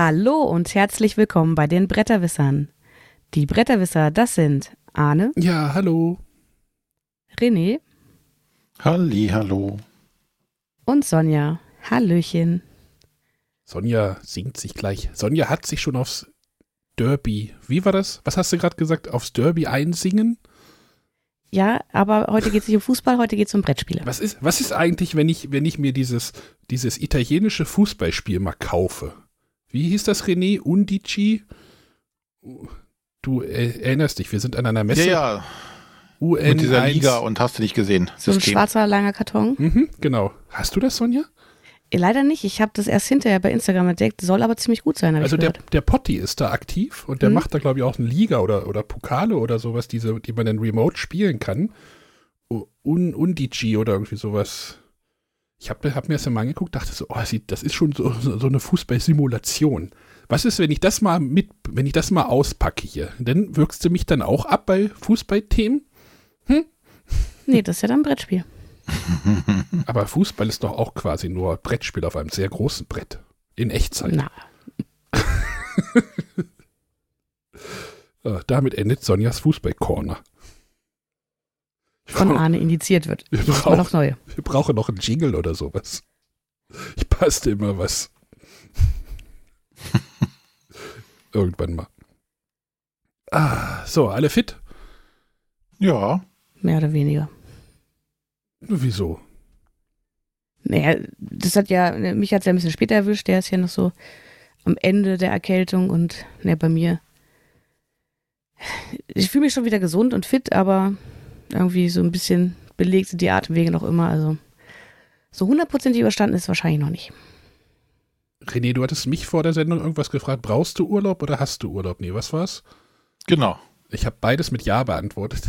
Hallo und herzlich willkommen bei den Bretterwissern. Die Bretterwisser, das sind Arne. Ja, hallo. René. Halli, hallo. Und Sonja. Hallöchen. Sonja singt sich gleich. Sonja hat sich schon aufs Derby. Wie war das? Was hast du gerade gesagt? Aufs Derby einsingen? Ja, aber heute geht es nicht um Fußball, heute geht es um Brettspiele. Was ist, was ist eigentlich, wenn ich, wenn ich mir dieses, dieses italienische Fußballspiel mal kaufe? Wie hieß das, René? Undici? Du äh, erinnerst dich, wir sind an einer Messe. Ja, ja. UN Mit dieser Liga und hast du nicht gesehen. So ein schwarzer, langer Karton. Mhm, genau. Hast du das, Sonja? Leider nicht. Ich habe das erst hinterher bei Instagram entdeckt. Soll aber ziemlich gut sein. Also der, der Potti ist da aktiv und der mhm. macht da, glaube ich, auch eine Liga oder, oder Pokale oder sowas, diese, die man dann remote spielen kann. Un, Undici oder irgendwie sowas. Ich habe hab mir das mal angeguckt, dachte so, oh, das ist schon so, so eine Fußballsimulation. Was ist, wenn ich das mal mit, wenn ich das mal auspacke hier? Dann wirkst du mich dann auch ab bei Fußballthemen? Hm? Nee, das ist ja dann ein Brettspiel. Aber Fußball ist doch auch quasi nur Brettspiel auf einem sehr großen Brett. In Echtzeit. Na. Äh, damit endet Sonjas Fußball-Corner. Von Arne indiziert wird. Wir, brauch, noch neue. wir brauchen noch einen Jingle oder sowas. Ich passte immer was. Irgendwann mal. Ah, so, alle fit? Ja. Mehr oder weniger. Wieso? Naja, das hat ja, mich hat es ja ein bisschen später erwischt, der ist ja noch so am Ende der Erkältung und ne, bei mir. Ich fühle mich schon wieder gesund und fit, aber irgendwie so ein bisschen belegt sind die Atemwege noch immer. Also so hundertprozentig überstanden ist wahrscheinlich noch nicht. René, du hattest mich vor der Sendung irgendwas gefragt. Brauchst du Urlaub oder hast du Urlaub? Nee, was war's? Genau. Ich habe beides mit Ja beantwortet.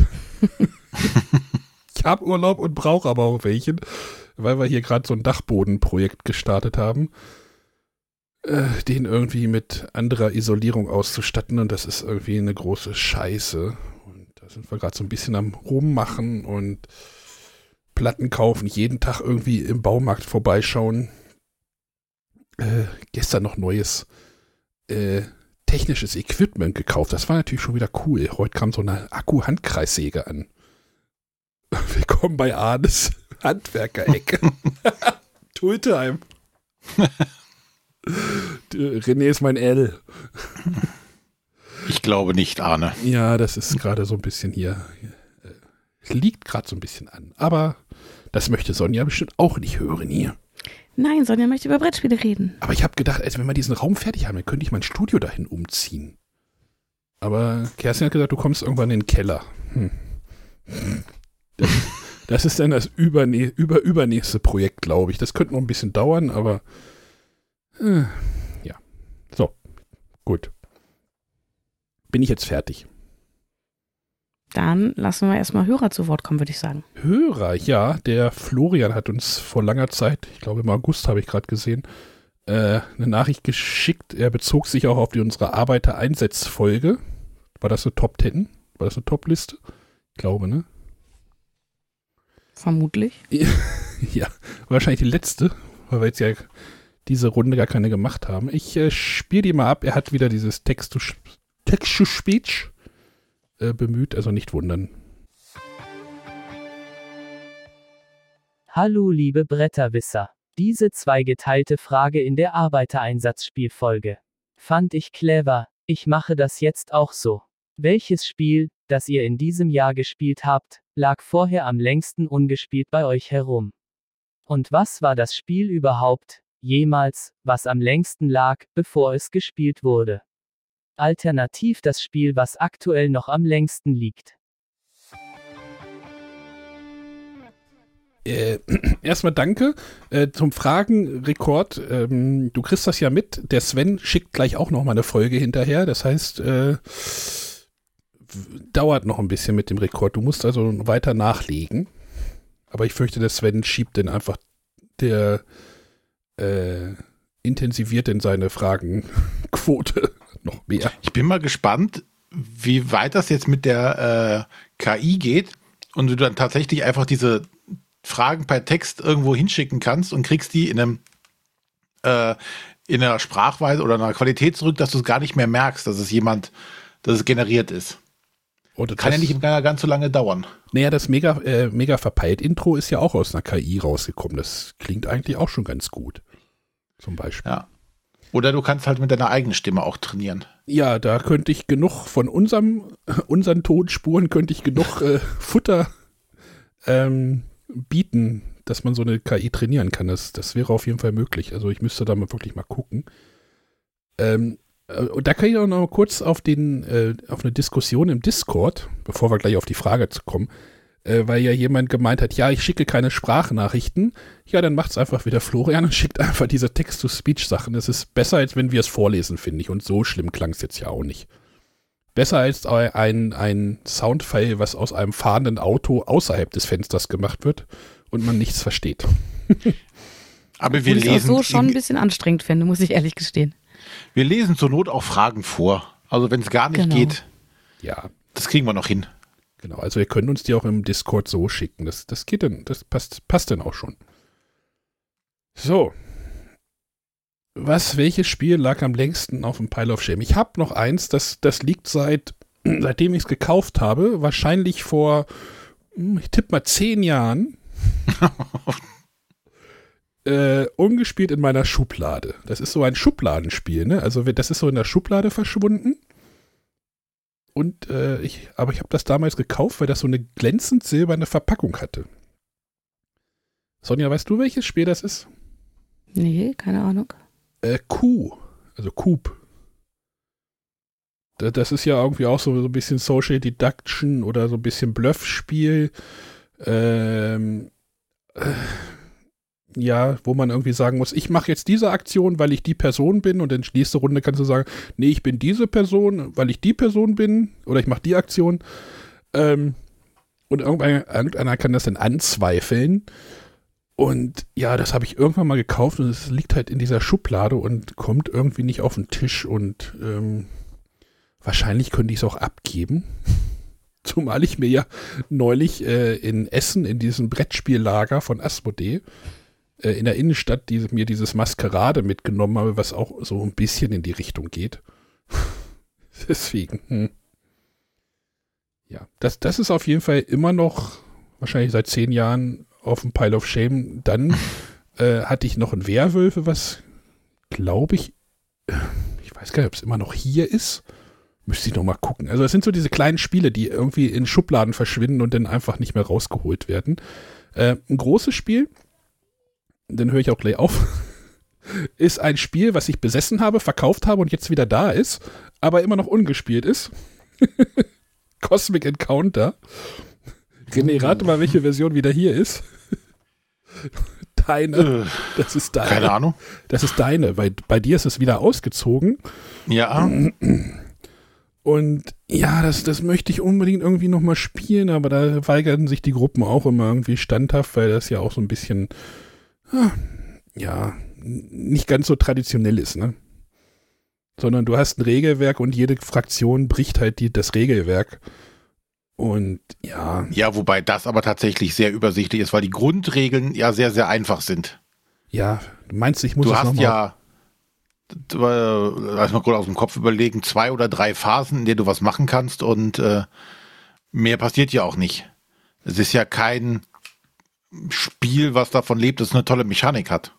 ich habe Urlaub und brauche aber auch welchen, weil wir hier gerade so ein Dachbodenprojekt gestartet haben, äh, den irgendwie mit anderer Isolierung auszustatten und das ist irgendwie eine große Scheiße. Sind wir gerade so ein bisschen am Rummachen und Platten kaufen, jeden Tag irgendwie im Baumarkt vorbeischauen. Äh, gestern noch neues äh, technisches Equipment gekauft. Das war natürlich schon wieder cool. Heute kam so eine Akku-Handkreissäge an. Willkommen bei Arnes Handwerkerecke. Tultime. René ist mein L. Ich glaube nicht, Arne. Ja, das ist gerade so ein bisschen hier. Es liegt gerade so ein bisschen an. Aber das möchte Sonja bestimmt auch nicht hören hier. Nein, Sonja möchte über Brettspiele reden. Aber ich habe gedacht, also wenn wir diesen Raum fertig haben, dann könnte ich mein Studio dahin umziehen. Aber Kerstin hat gesagt, du kommst irgendwann in den Keller. Hm. Das, das ist dann das übernä über übernächste Projekt, glaube ich. Das könnte noch ein bisschen dauern, aber äh, ja. So, gut. Bin ich jetzt fertig? Dann lassen wir erstmal Hörer zu Wort kommen, würde ich sagen. Hörer, ja. Der Florian hat uns vor langer Zeit, ich glaube im August habe ich gerade gesehen, äh, eine Nachricht geschickt. Er bezog sich auch auf die, unsere Arbeitereinsatzfolge. War das eine Top 10? War das eine Top-Liste? Ich glaube, ne? Vermutlich. ja, wahrscheinlich die letzte, weil wir jetzt ja diese Runde gar keine gemacht haben. Ich äh, spiele die mal ab. Er hat wieder dieses Text-to-Speech äh, bemüht, also nicht wundern. Hallo liebe Bretterwisser. Diese zweigeteilte Frage in der Arbeitereinsatzspielfolge. Fand ich clever, ich mache das jetzt auch so. Welches Spiel, das ihr in diesem Jahr gespielt habt, lag vorher am längsten ungespielt bei euch herum? Und was war das Spiel überhaupt, jemals, was am längsten lag, bevor es gespielt wurde? Alternativ das Spiel, was aktuell noch am längsten liegt. Äh, erstmal danke äh, zum Fragenrekord. Ähm, du kriegst das ja mit. Der Sven schickt gleich auch noch mal eine Folge hinterher. Das heißt, äh, dauert noch ein bisschen mit dem Rekord. Du musst also weiter nachlegen. Aber ich fürchte, der Sven schiebt den einfach, der äh, intensiviert in seine Fragenquote noch mehr. Ich bin mal gespannt, wie weit das jetzt mit der äh, KI geht und du dann tatsächlich einfach diese Fragen per Text irgendwo hinschicken kannst und kriegst die in einem äh, in einer Sprachweise oder einer Qualität zurück, dass du es gar nicht mehr merkst, dass es jemand, dass es generiert ist. Oder Kann ja das- nicht ganz so lange dauern. Naja, das mega, äh, mega verpeilt Intro ist ja auch aus einer KI rausgekommen. Das klingt eigentlich auch schon ganz gut. Zum Beispiel. Ja. Oder du kannst halt mit deiner eigenen Stimme auch trainieren. Ja, da könnte ich genug von unserem, unseren Tonspuren könnte ich genug äh, Futter ähm, bieten, dass man so eine KI trainieren kann. Das, das wäre auf jeden Fall möglich. Also ich müsste da mal wirklich mal gucken. Ähm, äh, und da kann ich auch noch mal kurz auf den, äh, auf eine Diskussion im Discord, bevor wir gleich auf die Frage zu kommen, äh, weil ja jemand gemeint hat, ja, ich schicke keine Sprachnachrichten. Ja, dann macht's einfach wieder Florian und schickt einfach diese Text-to-Speech-Sachen. Das ist besser, als wenn wir es vorlesen, finde ich. Und so schlimm klang es jetzt ja auch nicht. Besser als ein, ein Soundfile, was aus einem fahrenden Auto außerhalb des Fensters gemacht wird und man nichts versteht. Aber wir es lesen, so schon ein bisschen anstrengend finde, muss ich ehrlich gestehen. wir lesen zur Not auch Fragen vor. Also wenn es gar nicht Genau. geht, Ja, das kriegen wir noch hin. Genau. Also ihr könnt uns die auch im Discord so schicken. Das, das geht dann, das passt, passt dann auch schon. So. Was, welches Spiel lag am längsten auf dem Pile of Shame? Ich habe noch eins, das, das liegt seit, seitdem ich es gekauft habe, wahrscheinlich vor, hm, ich tippe mal zehn Jahren, äh, ungespielt in meiner Schublade. Das ist so ein Schubladenspiel, ne? Also das ist so in der Schublade verschwunden. Und äh, ich, aber ich habe das damals gekauft, weil das so eine glänzend silberne Verpackung hatte. Sonja, weißt du, welches Spiel das ist? Nee, keine Ahnung. Äh, Q, also Coop. Da- Das ist ja irgendwie auch so, so ein bisschen Social Deduction oder so ein bisschen Bluffspiel. Ähm, äh, ja, wo man irgendwie sagen muss, ich mache jetzt diese Aktion, weil ich die Person bin und in der nächsten Runde kannst du sagen, nee, ich bin diese Person, weil ich die Person bin oder ich mache die Aktion. Ähm, und irgendeiner kann das dann anzweifeln. Und ja, das habe ich irgendwann mal gekauft und es liegt halt in dieser Schublade und kommt irgendwie nicht auf den Tisch und ähm, wahrscheinlich könnte ich es auch abgeben. Zumal ich mir ja neulich äh, in Essen in diesem Brettspiellager von Asmodee äh, in der Innenstadt diese, mir dieses Maskerade mitgenommen habe, was auch so ein bisschen in die Richtung geht. Deswegen, hm. ja, das, das ist auf jeden Fall immer noch, wahrscheinlich seit zehn Jahren auf dem Pile of Shame. Dann äh, hatte ich noch ein Werwölfe, was glaube ich, äh, ich weiß gar nicht, ob es immer noch hier ist. Müsste ich noch mal gucken. Also es sind so diese kleinen Spiele, die irgendwie in Schubladen verschwinden und dann einfach nicht mehr rausgeholt werden. Äh, ein großes Spiel, dann höre ich auch gleich auf, ist ein Spiel, was ich besessen habe, verkauft habe und jetzt wieder da ist, aber immer noch ungespielt ist. Cosmic Encounter. René, rate mal, welche Version wieder hier ist. Deine. Äh, Das ist deine. keine Ahnung. Das ist deine, weil bei dir ist es wieder ausgezogen. Ja, Und ja, das, das möchte ich unbedingt irgendwie nochmal spielen, aber da weigerten sich die Gruppen auch immer irgendwie standhaft, weil das ja auch so ein bisschen, ja, nicht ganz so traditionell ist, ne? Sondern du hast ein Regelwerk und jede Fraktion bricht halt die, das Regelwerk. Und ja, ja, wobei das aber tatsächlich sehr übersichtlich ist, weil die Grundregeln ja sehr, sehr einfach sind. ja, du meinst, ich muss du es hast ja, äh, lass mal kurz aus dem Kopf überlegen, zwei oder drei Phasen, in denen du was machen kannst und äh, mehr passiert ja auch nicht. Es ist ja kein Spiel, was davon lebt, dass es eine tolle Mechanik hat.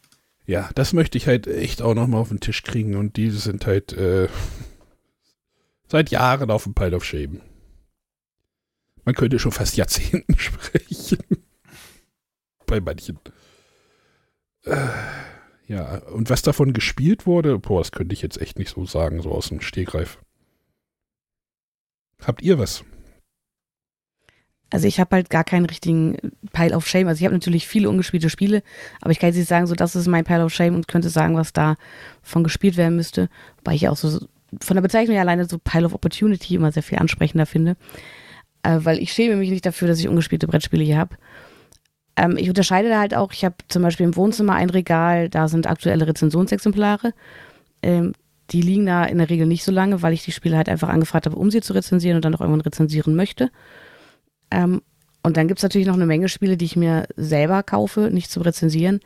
Ja, das möchte ich halt echt auch nochmal auf den Tisch kriegen und die sind halt äh, seit Jahren auf dem Pile of Shame. Man könnte schon fast Jahrzehnten sprechen. Bei manchen. Äh, ja, und was davon gespielt wurde, boah, das könnte ich jetzt echt nicht so sagen, so aus dem Stegreif. Habt ihr was? Also ich habe halt gar keinen richtigen Pile of Shame. Also ich habe natürlich viele ungespielte Spiele, aber ich kann jetzt nicht sagen, so das ist mein Pile of Shame und könnte sagen, was da von gespielt werden müsste. Wobei ich auch so von der Bezeichnung her alleine so Pile of Opportunity immer sehr viel ansprechender finde. Äh, weil ich schäme mich nicht dafür, dass ich ungespielte Brettspiele hier habe. Ähm, ich unterscheide da halt auch, ich habe zum Beispiel im Wohnzimmer ein Regal, da sind aktuelle Rezensionsexemplare. Ähm, die liegen da in der Regel nicht so lange, weil ich die Spiele halt einfach angefragt habe, um sie zu rezensieren und dann auch irgendwann rezensieren möchte. Ähm, und dann gibt's natürlich noch eine Menge Spiele, die ich mir selber kaufe, nicht zum Rezensieren.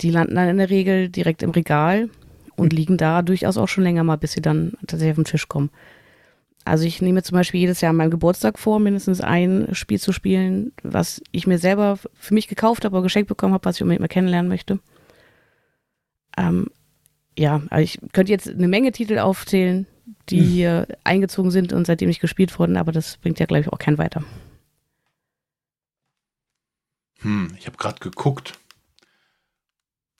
Die landen dann in der Regel direkt im Regal und liegen da durchaus auch schon länger mal, bis sie dann tatsächlich auf den Tisch kommen. Also ich nehme zum Beispiel jedes Jahr an meinem Geburtstag vor, mindestens ein Spiel zu spielen, was ich mir selber für mich gekauft habe oder geschenkt bekommen habe, was ich unbedingt mal kennenlernen möchte. Ähm, ja, also ich könnte jetzt eine Menge Titel aufzählen, die hm. hier eingezogen sind und seitdem nicht gespielt wurden, aber das bringt ja, glaube ich, auch keinen weiter. Hm, ich habe gerade geguckt.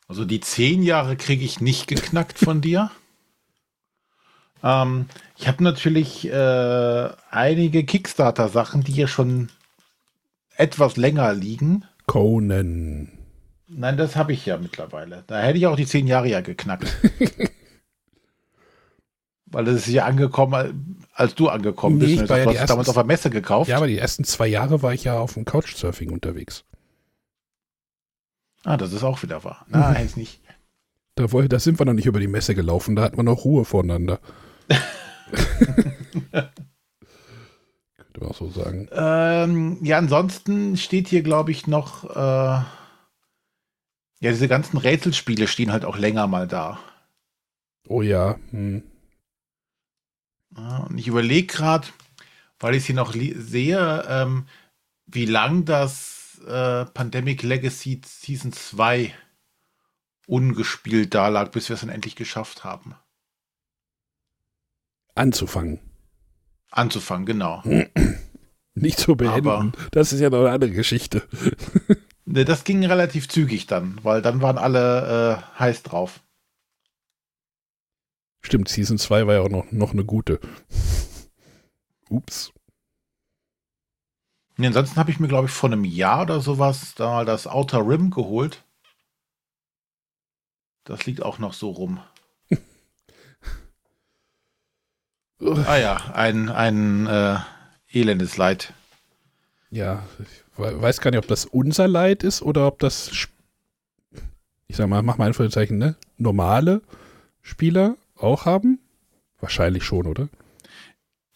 Also die zehn Jahre kriege ich nicht geknackt von dir. Ähm, ich habe natürlich äh, einige Kickstarter-Sachen, die hier schon etwas länger liegen. Conan. Nein, das habe ich ja mittlerweile. Da hätte ich auch die zehn Jahre ja geknackt. Weil das ist ja angekommen, als du angekommen nee, bist. Du hast ja damals auf der Messe gekauft. Ja, aber die ersten zwei Jahre war ich ja auf dem Couchsurfing unterwegs. Ah, das ist auch wieder wahr. Nein, ist nicht. Da, da sind wir noch nicht über die Messe gelaufen, da hat man noch Ruhe voneinander. Könnte man auch so sagen. Ähm, ja, ansonsten steht hier, glaube ich, noch. Äh, ja, diese ganzen Rätselspiele stehen halt auch länger mal da. Oh ja. Hm. Und ich überlege gerade, weil ich sie noch sehe, ähm, wie lang das äh, Pandemic Legacy Season 2 ungespielt da lag, bis wir es dann endlich geschafft haben. Anzufangen. Anzufangen, genau. Nicht zu beenden. Aber das ist ja noch eine andere Geschichte. ne, das ging relativ zügig dann, weil dann waren alle äh, heiß drauf. Stimmt, Season 2 war ja auch noch, noch eine gute. Ups. Nee, ansonsten habe ich mir, glaube ich, vor einem Jahr oder sowas da mal das Outer Rim geholt. Das liegt auch noch so rum. Ah ja, ein, ein äh, elendes Leid. Ja, ich weiß gar nicht, ob das unser Leid ist oder ob das, ich sag mal, mach mal Anführungszeichen, ne? Normale Spieler auch haben? Wahrscheinlich schon, oder?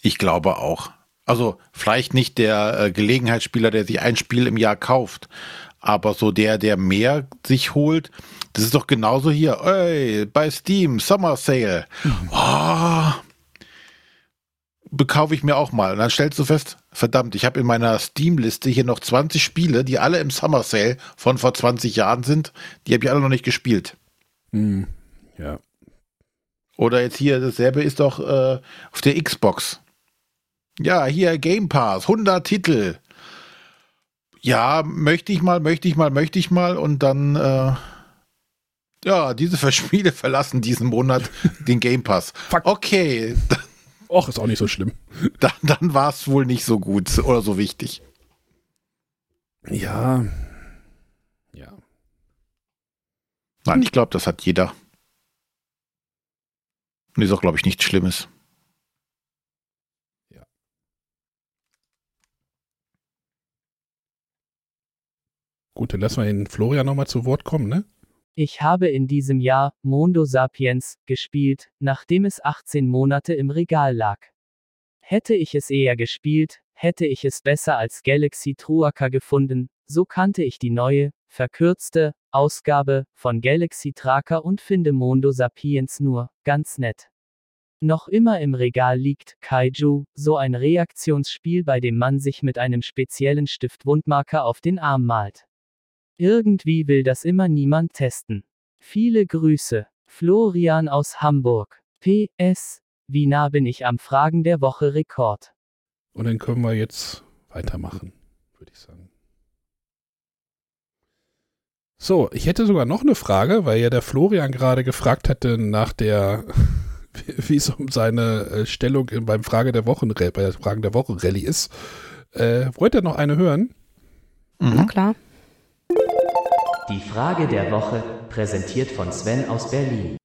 Ich glaube auch. Also vielleicht nicht der äh, Gelegenheitsspieler, der sich ein Spiel im Jahr kauft, aber so der, der mehr sich holt, das ist doch genauso hier. Ey, bei Steam, Summer Sale. Mhm. Oh, bekaufe ich mir auch mal. Und dann stellst du fest, verdammt, ich habe in meiner Steam-Liste hier noch 20 Spiele, die alle im Summer Sale von vor 20 Jahren sind. Die habe ich alle noch nicht gespielt. Hm, ja. Oder jetzt hier, dasselbe ist doch äh, auf der Xbox. Ja, hier Game Pass, 100 Titel. Ja, möchte ich mal, möchte ich mal, möchte ich mal. Und dann, äh, ja, diese Spiele verlassen diesen Monat den Game Pass. Fuck. Okay, Och, ist auch nicht so schlimm. Dann, dann war es wohl nicht so gut oder so wichtig. Ja. Ja. Nein, ich glaube, das hat jeder. Und ist auch, glaube ich, nichts Schlimmes. Gut, dann lassen wir den Florian nochmal zu Wort kommen, ne? Ich habe in diesem Jahr Mondo Sapiens gespielt, nachdem es 18 Monate im Regal lag. Hätte ich es eher gespielt, hätte ich es besser als Galaxy Truaca gefunden, so kannte ich die neue, verkürzte Ausgabe von Galaxy Tracker und finde Mondo Sapiens nur ganz nett. Noch immer im Regal liegt Kaiju, so ein Reaktionsspiel, bei dem man sich mit einem speziellen Stift Wundmarker auf den Arm malt. Irgendwie will das immer niemand testen. Viele Grüße. Florian aus Hamburg. PS. Wie nah bin ich am Fragen der Woche Rekord? Und dann können wir jetzt weitermachen, würde ich sagen. So, ich hätte sogar noch eine Frage, weil ja der Florian gerade gefragt hatte nach der, wie es um seine äh, Stellung beim Frage der Wochen, bei der Fragen der Woche Rallye ist. Äh, wollt ihr noch eine hören? Mhm. Na klar. Die Frage der Woche, präsentiert von Sven aus Berlin.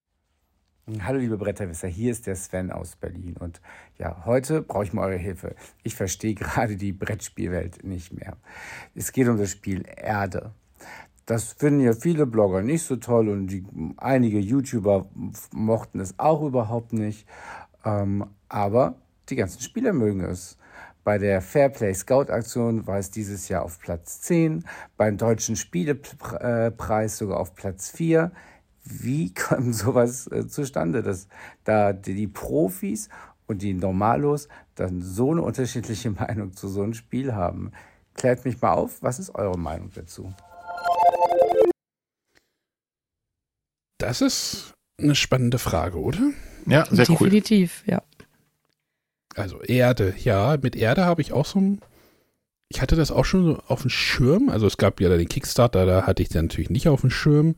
Hallo liebe Bretterwisser, hier ist der Sven aus Berlin und ja, heute brauche ich mal eure Hilfe. Ich verstehe gerade die Brettspielwelt nicht mehr. Es geht um das Spiel Erde. Das finden ja viele Blogger nicht so toll und die, einige YouTuber mochten es auch überhaupt nicht. Ähm, aber die ganzen Spieler mögen es. Bei der Fairplay Scout Aktion war es dieses Jahr auf Platz 10, beim Deutschen Spielepreis sogar auf Platz 4. Wie kommt sowas äh, zustande, dass da die, die Profis und die Normalos dann so eine unterschiedliche Meinung zu so einem Spiel haben? Klärt mich mal auf, was ist eure Meinung dazu? Das ist eine spannende Frage, oder? Ja, sehr cool. Definitiv, ja. Also Erde, ja, mit Erde habe ich auch so ein. Ich hatte das auch schon so auf dem Schirm. Also es gab ja den Kickstarter, da hatte ich den natürlich nicht auf dem Schirm.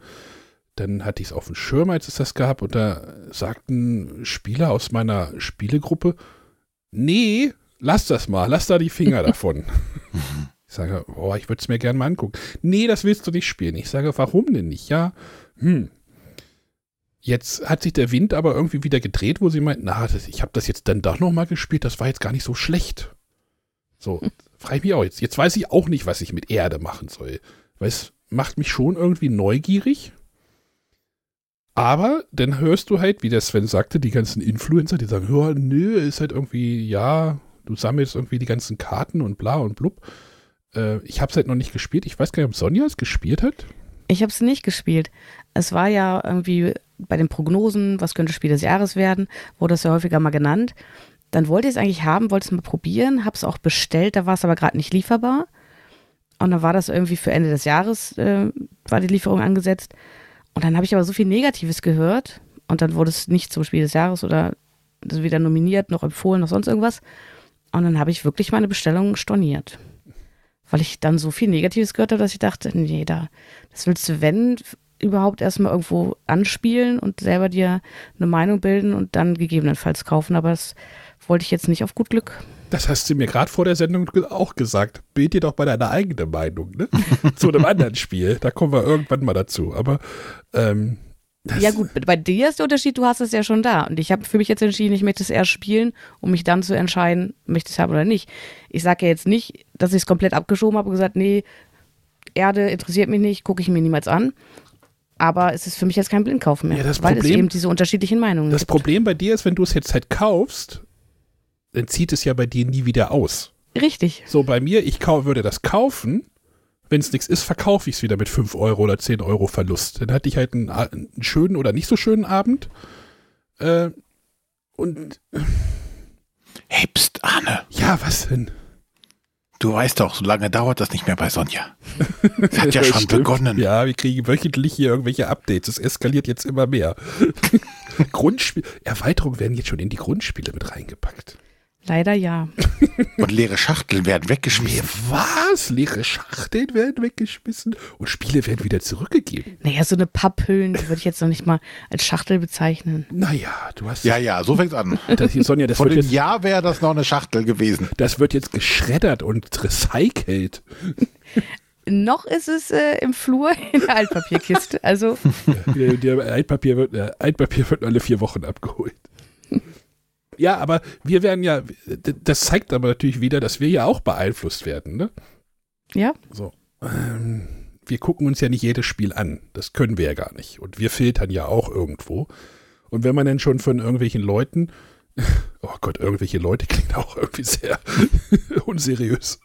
Dann hatte ich es auf dem Schirm, als es das gab, und da sagten Spieler aus meiner Spielegruppe, nee, lass das mal, lass da die Finger davon. ich sage, oh, ich würde es mir gerne mal angucken. Nee, das willst du nicht spielen. Ich sage, warum denn nicht? Ja, hm, Jetzt hat sich der Wind aber irgendwie wieder gedreht, wo sie meinten, na, das, ich habe das jetzt dann doch nochmal gespielt, das war jetzt gar nicht so schlecht. So, frage ich mich auch jetzt. Jetzt weiß ich auch nicht, was ich mit Erde machen soll. Weil es macht mich schon irgendwie neugierig. Aber dann hörst du halt, wie der Sven sagte, die ganzen Influencer, die sagen, ja, nö, ist halt irgendwie, ja, du sammelst irgendwie die ganzen Karten und bla und blub. Äh, ich habe es halt noch nicht gespielt. Ich weiß gar nicht, ob Sonja es gespielt hat. Ich habe es nicht gespielt. Es war ja irgendwie bei den Prognosen, was könnte Spiel des Jahres werden, wurde es ja häufiger mal genannt. Dann wollte ich es eigentlich haben, wollte es mal probieren, habe es auch bestellt, da war es aber gerade nicht lieferbar. Und dann war das irgendwie für Ende des Jahres, äh, war die Lieferung angesetzt. Und dann habe ich aber so viel Negatives gehört und dann wurde es nicht zum Spiel des Jahres oder weder nominiert, noch empfohlen, noch sonst irgendwas. Und dann habe ich wirklich meine Bestellung storniert. Weil ich dann so viel Negatives gehört habe, dass ich dachte, nee, da, das willst du, wenn, überhaupt erstmal irgendwo anspielen und selber dir eine Meinung bilden und dann gegebenenfalls kaufen. Aber das wollte ich jetzt nicht auf gut Glück. Das hast du mir gerade vor der Sendung auch gesagt. Bild dir doch bei deiner eigenen Meinung, ne? Zu einem anderen Spiel. Da kommen wir irgendwann mal dazu. Aber ähm, ja gut, bei dir ist der Unterschied, du hast es ja schon da. Und ich habe für mich jetzt entschieden, ich möchte es erst spielen, um mich dann zu entscheiden, möchte ich es haben oder nicht. Ich sage ja jetzt nicht, dass ich es komplett abgeschoben habe und gesagt, nee, Erde interessiert mich nicht, gucke ich mir niemals an. Aber es ist für mich jetzt kein Blindkauf mehr, Ja, das weil Problem- es eben diese unterschiedlichen Meinungen das gibt. Problem bei dir ist, wenn du es jetzt halt kaufst, dann zieht es ja bei dir nie wieder aus. Richtig. So, bei mir, ich würde das kaufen. Wenn es nichts ist, verkaufe ich es wieder mit 5 Euro oder 10 Euro Verlust. Dann hatte ich halt einen, einen schönen oder nicht so schönen Abend. Äh, und Hey, pst, Arne, ja, was denn? Du weißt doch, so lange dauert das nicht mehr bei Sonja. Es hat ja schon Stimmt. begonnen. Ja, wir kriegen wöchentlich hier irgendwelche Updates. Es eskaliert jetzt immer mehr. Grundspiel, Erweiterungen werden jetzt schon in die Grundspiele mit reingepackt. Leider ja. Und leere Schachteln werden weggeschmissen. was? Leere Schachteln werden weggeschmissen und Spiele werden wieder zurückgegeben. Naja, so eine Papphüllen, die würde ich jetzt noch nicht mal als Schachtel bezeichnen. Naja, du hast. Ja, ja, so fängt's an. Das hier, Sonja, das Vor jetzt, Jahr wäre das noch eine Schachtel gewesen. das wird jetzt geschreddert und recycelt. Noch ist es äh, im Flur in der Altpapierkiste. Also, Der, der Altpapier, wird, äh, Altpapier wird alle vier Wochen abgeholt. Ja, aber wir werden ja, das zeigt aber natürlich wieder, dass wir ja auch beeinflusst werden, ne? ja, So. Ähm, wir gucken uns ja nicht jedes Spiel an. Das können wir ja gar nicht. Und wir filtern ja auch irgendwo. Und wenn man dann schon von irgendwelchen Leuten, oh Gott, irgendwelche Leute klingt auch irgendwie sehr unseriös,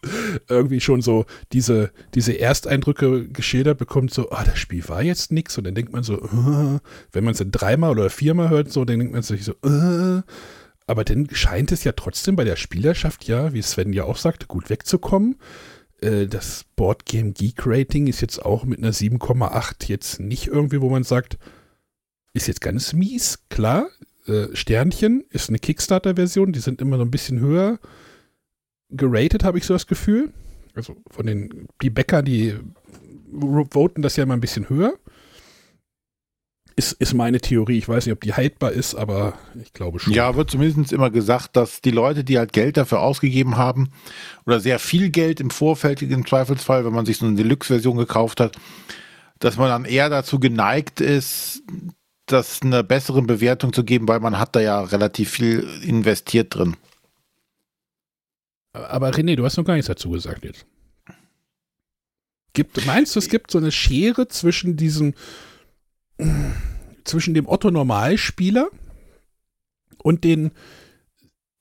irgendwie schon so diese, diese Ersteindrücke geschildert bekommt, so, ah, das Spiel war jetzt nix. Und dann denkt man so, äh, wenn man es dann dreimal oder viermal hört, so, dann denkt man sich so, äh, aber dann scheint es ja trotzdem bei der Spielerschaft ja, wie Sven ja auch sagte, gut wegzukommen. Äh, Das Board Game Geek Rating ist jetzt auch mit einer 7,8 jetzt nicht irgendwie, wo man sagt, ist jetzt ganz mies. Klar, äh, Sternchen ist eine Kickstarter-Version, die sind immer so ein bisschen höher geratet, habe ich so das Gefühl. Also von den, die Bäcker, die voten das ja immer ein bisschen höher. Ist, ist meine Theorie. Ich weiß nicht, ob die haltbar ist, aber ich glaube schon. Ja, wird zumindest immer gesagt, dass die Leute, die halt Geld dafür ausgegeben haben, oder sehr viel Geld im Vorfeld im Zweifelsfall, wenn man sich so eine Deluxe-Version gekauft hat, dass man dann eher dazu geneigt ist, das eine bessere Bewertung zu geben, weil man hat da ja relativ viel investiert drin. Aber René, du hast noch gar nichts dazu gesagt jetzt. Gibt, meinst du, es gibt so eine Schere zwischen diesem, zwischen dem Otto-Normalspieler und den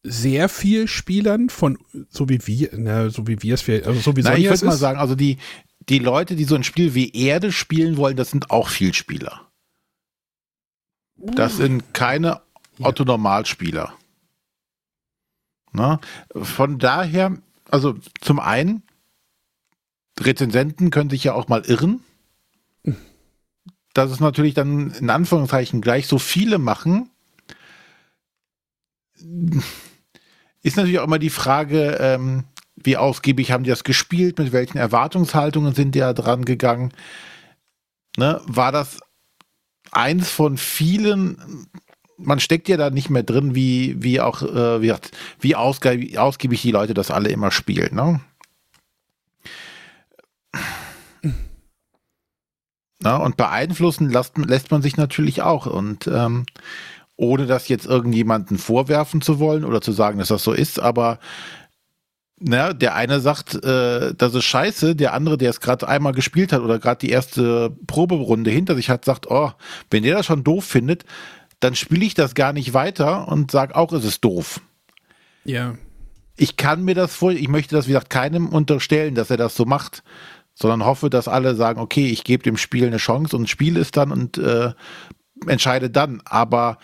sehr viel Spielern von, so wie wir, na, so wie wir es, vielleicht- also so wie Na, ich würde mal sagen, also die, die Leute, die so ein Spiel wie Erde spielen wollen, das sind auch Vielspieler. Das sind keine Otto-Normalspieler. Na, von daher, also zum einen, Rezensenten können sich ja auch mal irren. Dass es natürlich dann in Anführungszeichen gleich so viele machen, ist natürlich auch immer die Frage, ähm, wie ausgiebig haben die das gespielt, mit welchen Erwartungshaltungen sind die da dran gegangen. Ne, war das eins von vielen, man steckt ja da nicht mehr drin, wie, wie auch, äh, wie, wie ausgiebig, die Leute das alle immer spielen. Ne? Na, und beeinflussen lässt, lässt man sich natürlich auch. Und ähm, ohne das jetzt irgendjemanden vorwerfen zu wollen oder zu sagen, dass das so ist, aber na, der eine sagt, äh, das ist scheiße, der andere, der es gerade einmal gespielt hat oder gerade die erste Proberunde hinter sich hat, sagt, oh, wenn der das schon doof findet, dann spiele ich das gar nicht weiter und sag auch, es ist doof. Ja. Ich kann mir das vor, ich möchte das, wie gesagt, keinem unterstellen, dass er das so macht, sondern hoffe, dass alle sagen, okay, ich gebe dem Spiel eine Chance und spiele es dann und äh, entscheide dann. Aber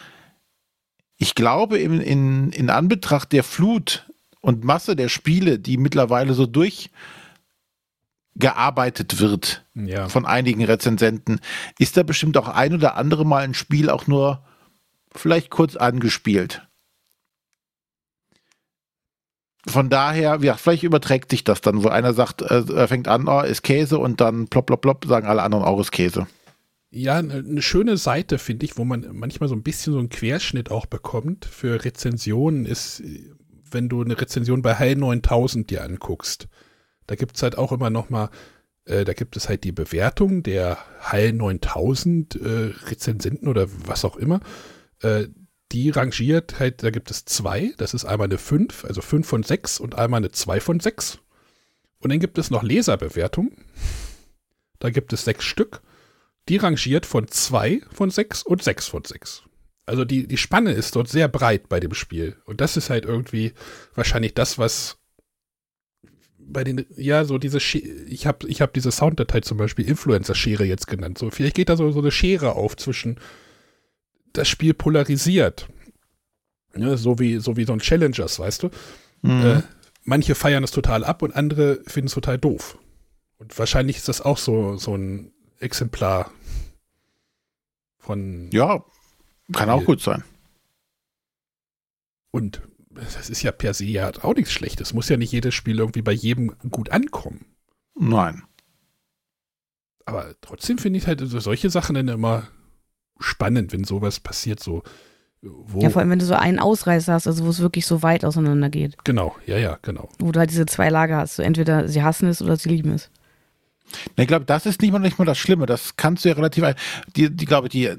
ich glaube, in, in, in Anbetracht der Flut und Masse der Spiele, die mittlerweile so durchgearbeitet wird Ja. von einigen Rezensenten, ist da bestimmt auch ein oder andere Mal ein Spiel auch nur vielleicht kurz angespielt. Von daher, ja, vielleicht überträgt sich das dann, wo einer sagt, äh, er fängt an, oh, ist Käse und dann plopp, plopp, plopp, sagen alle anderen auch ist Käse. Ja, eine schöne Seite, finde ich, wo man manchmal so ein bisschen so einen Querschnitt auch bekommt für Rezensionen, ist, wenn du eine Rezension bei Hell 9000 dir anguckst. Da gibt es halt auch immer noch mal, äh, da gibt es halt die Bewertung der Hell 9000 äh, Rezensenten oder was auch immer. Äh, die rangiert halt, da gibt es zwei, das ist einmal eine 5, also 5 von 6 und einmal eine 2 von 6. Und dann gibt es noch Leserbewertungen. Da gibt es sechs Stück. Die rangiert von 2 von 6 und 6 von 6. Also die, die Spanne ist dort sehr breit bei dem Spiel. Und das ist halt irgendwie wahrscheinlich das, was bei den, ja, so diese, Sche ich habe ich hab diese Sounddatei zum Beispiel Influencer-Schere jetzt genannt. So, vielleicht geht da so, so eine Schere auf zwischen das Spiel polarisiert. Ne, so, wie, so wie so ein Challengers, weißt du? Äh, manche feiern es total ab und andere finden es total doof. Und wahrscheinlich ist das auch so, so ein Exemplar von. Ja, kann auch gut sein. Und das ist ja per se ja auch nichts Schlechtes. Muss ja nicht jedes Spiel irgendwie bei jedem gut ankommen. Nein. Aber trotzdem finde ich halt so solche Sachen dann immer spannend, wenn sowas passiert, so. Wo, Ja, vor allem, wenn du so einen Ausreißer hast, also wo es wirklich so weit auseinander geht. genau, ja, ja, genau. Wo du halt diese zwei Lager hast. So entweder sie hassen es oder sie lieben es. Na, Ich glaube, das ist nicht mal, nicht mal das Schlimme. Das kannst du ja relativ. Die, die glaube die,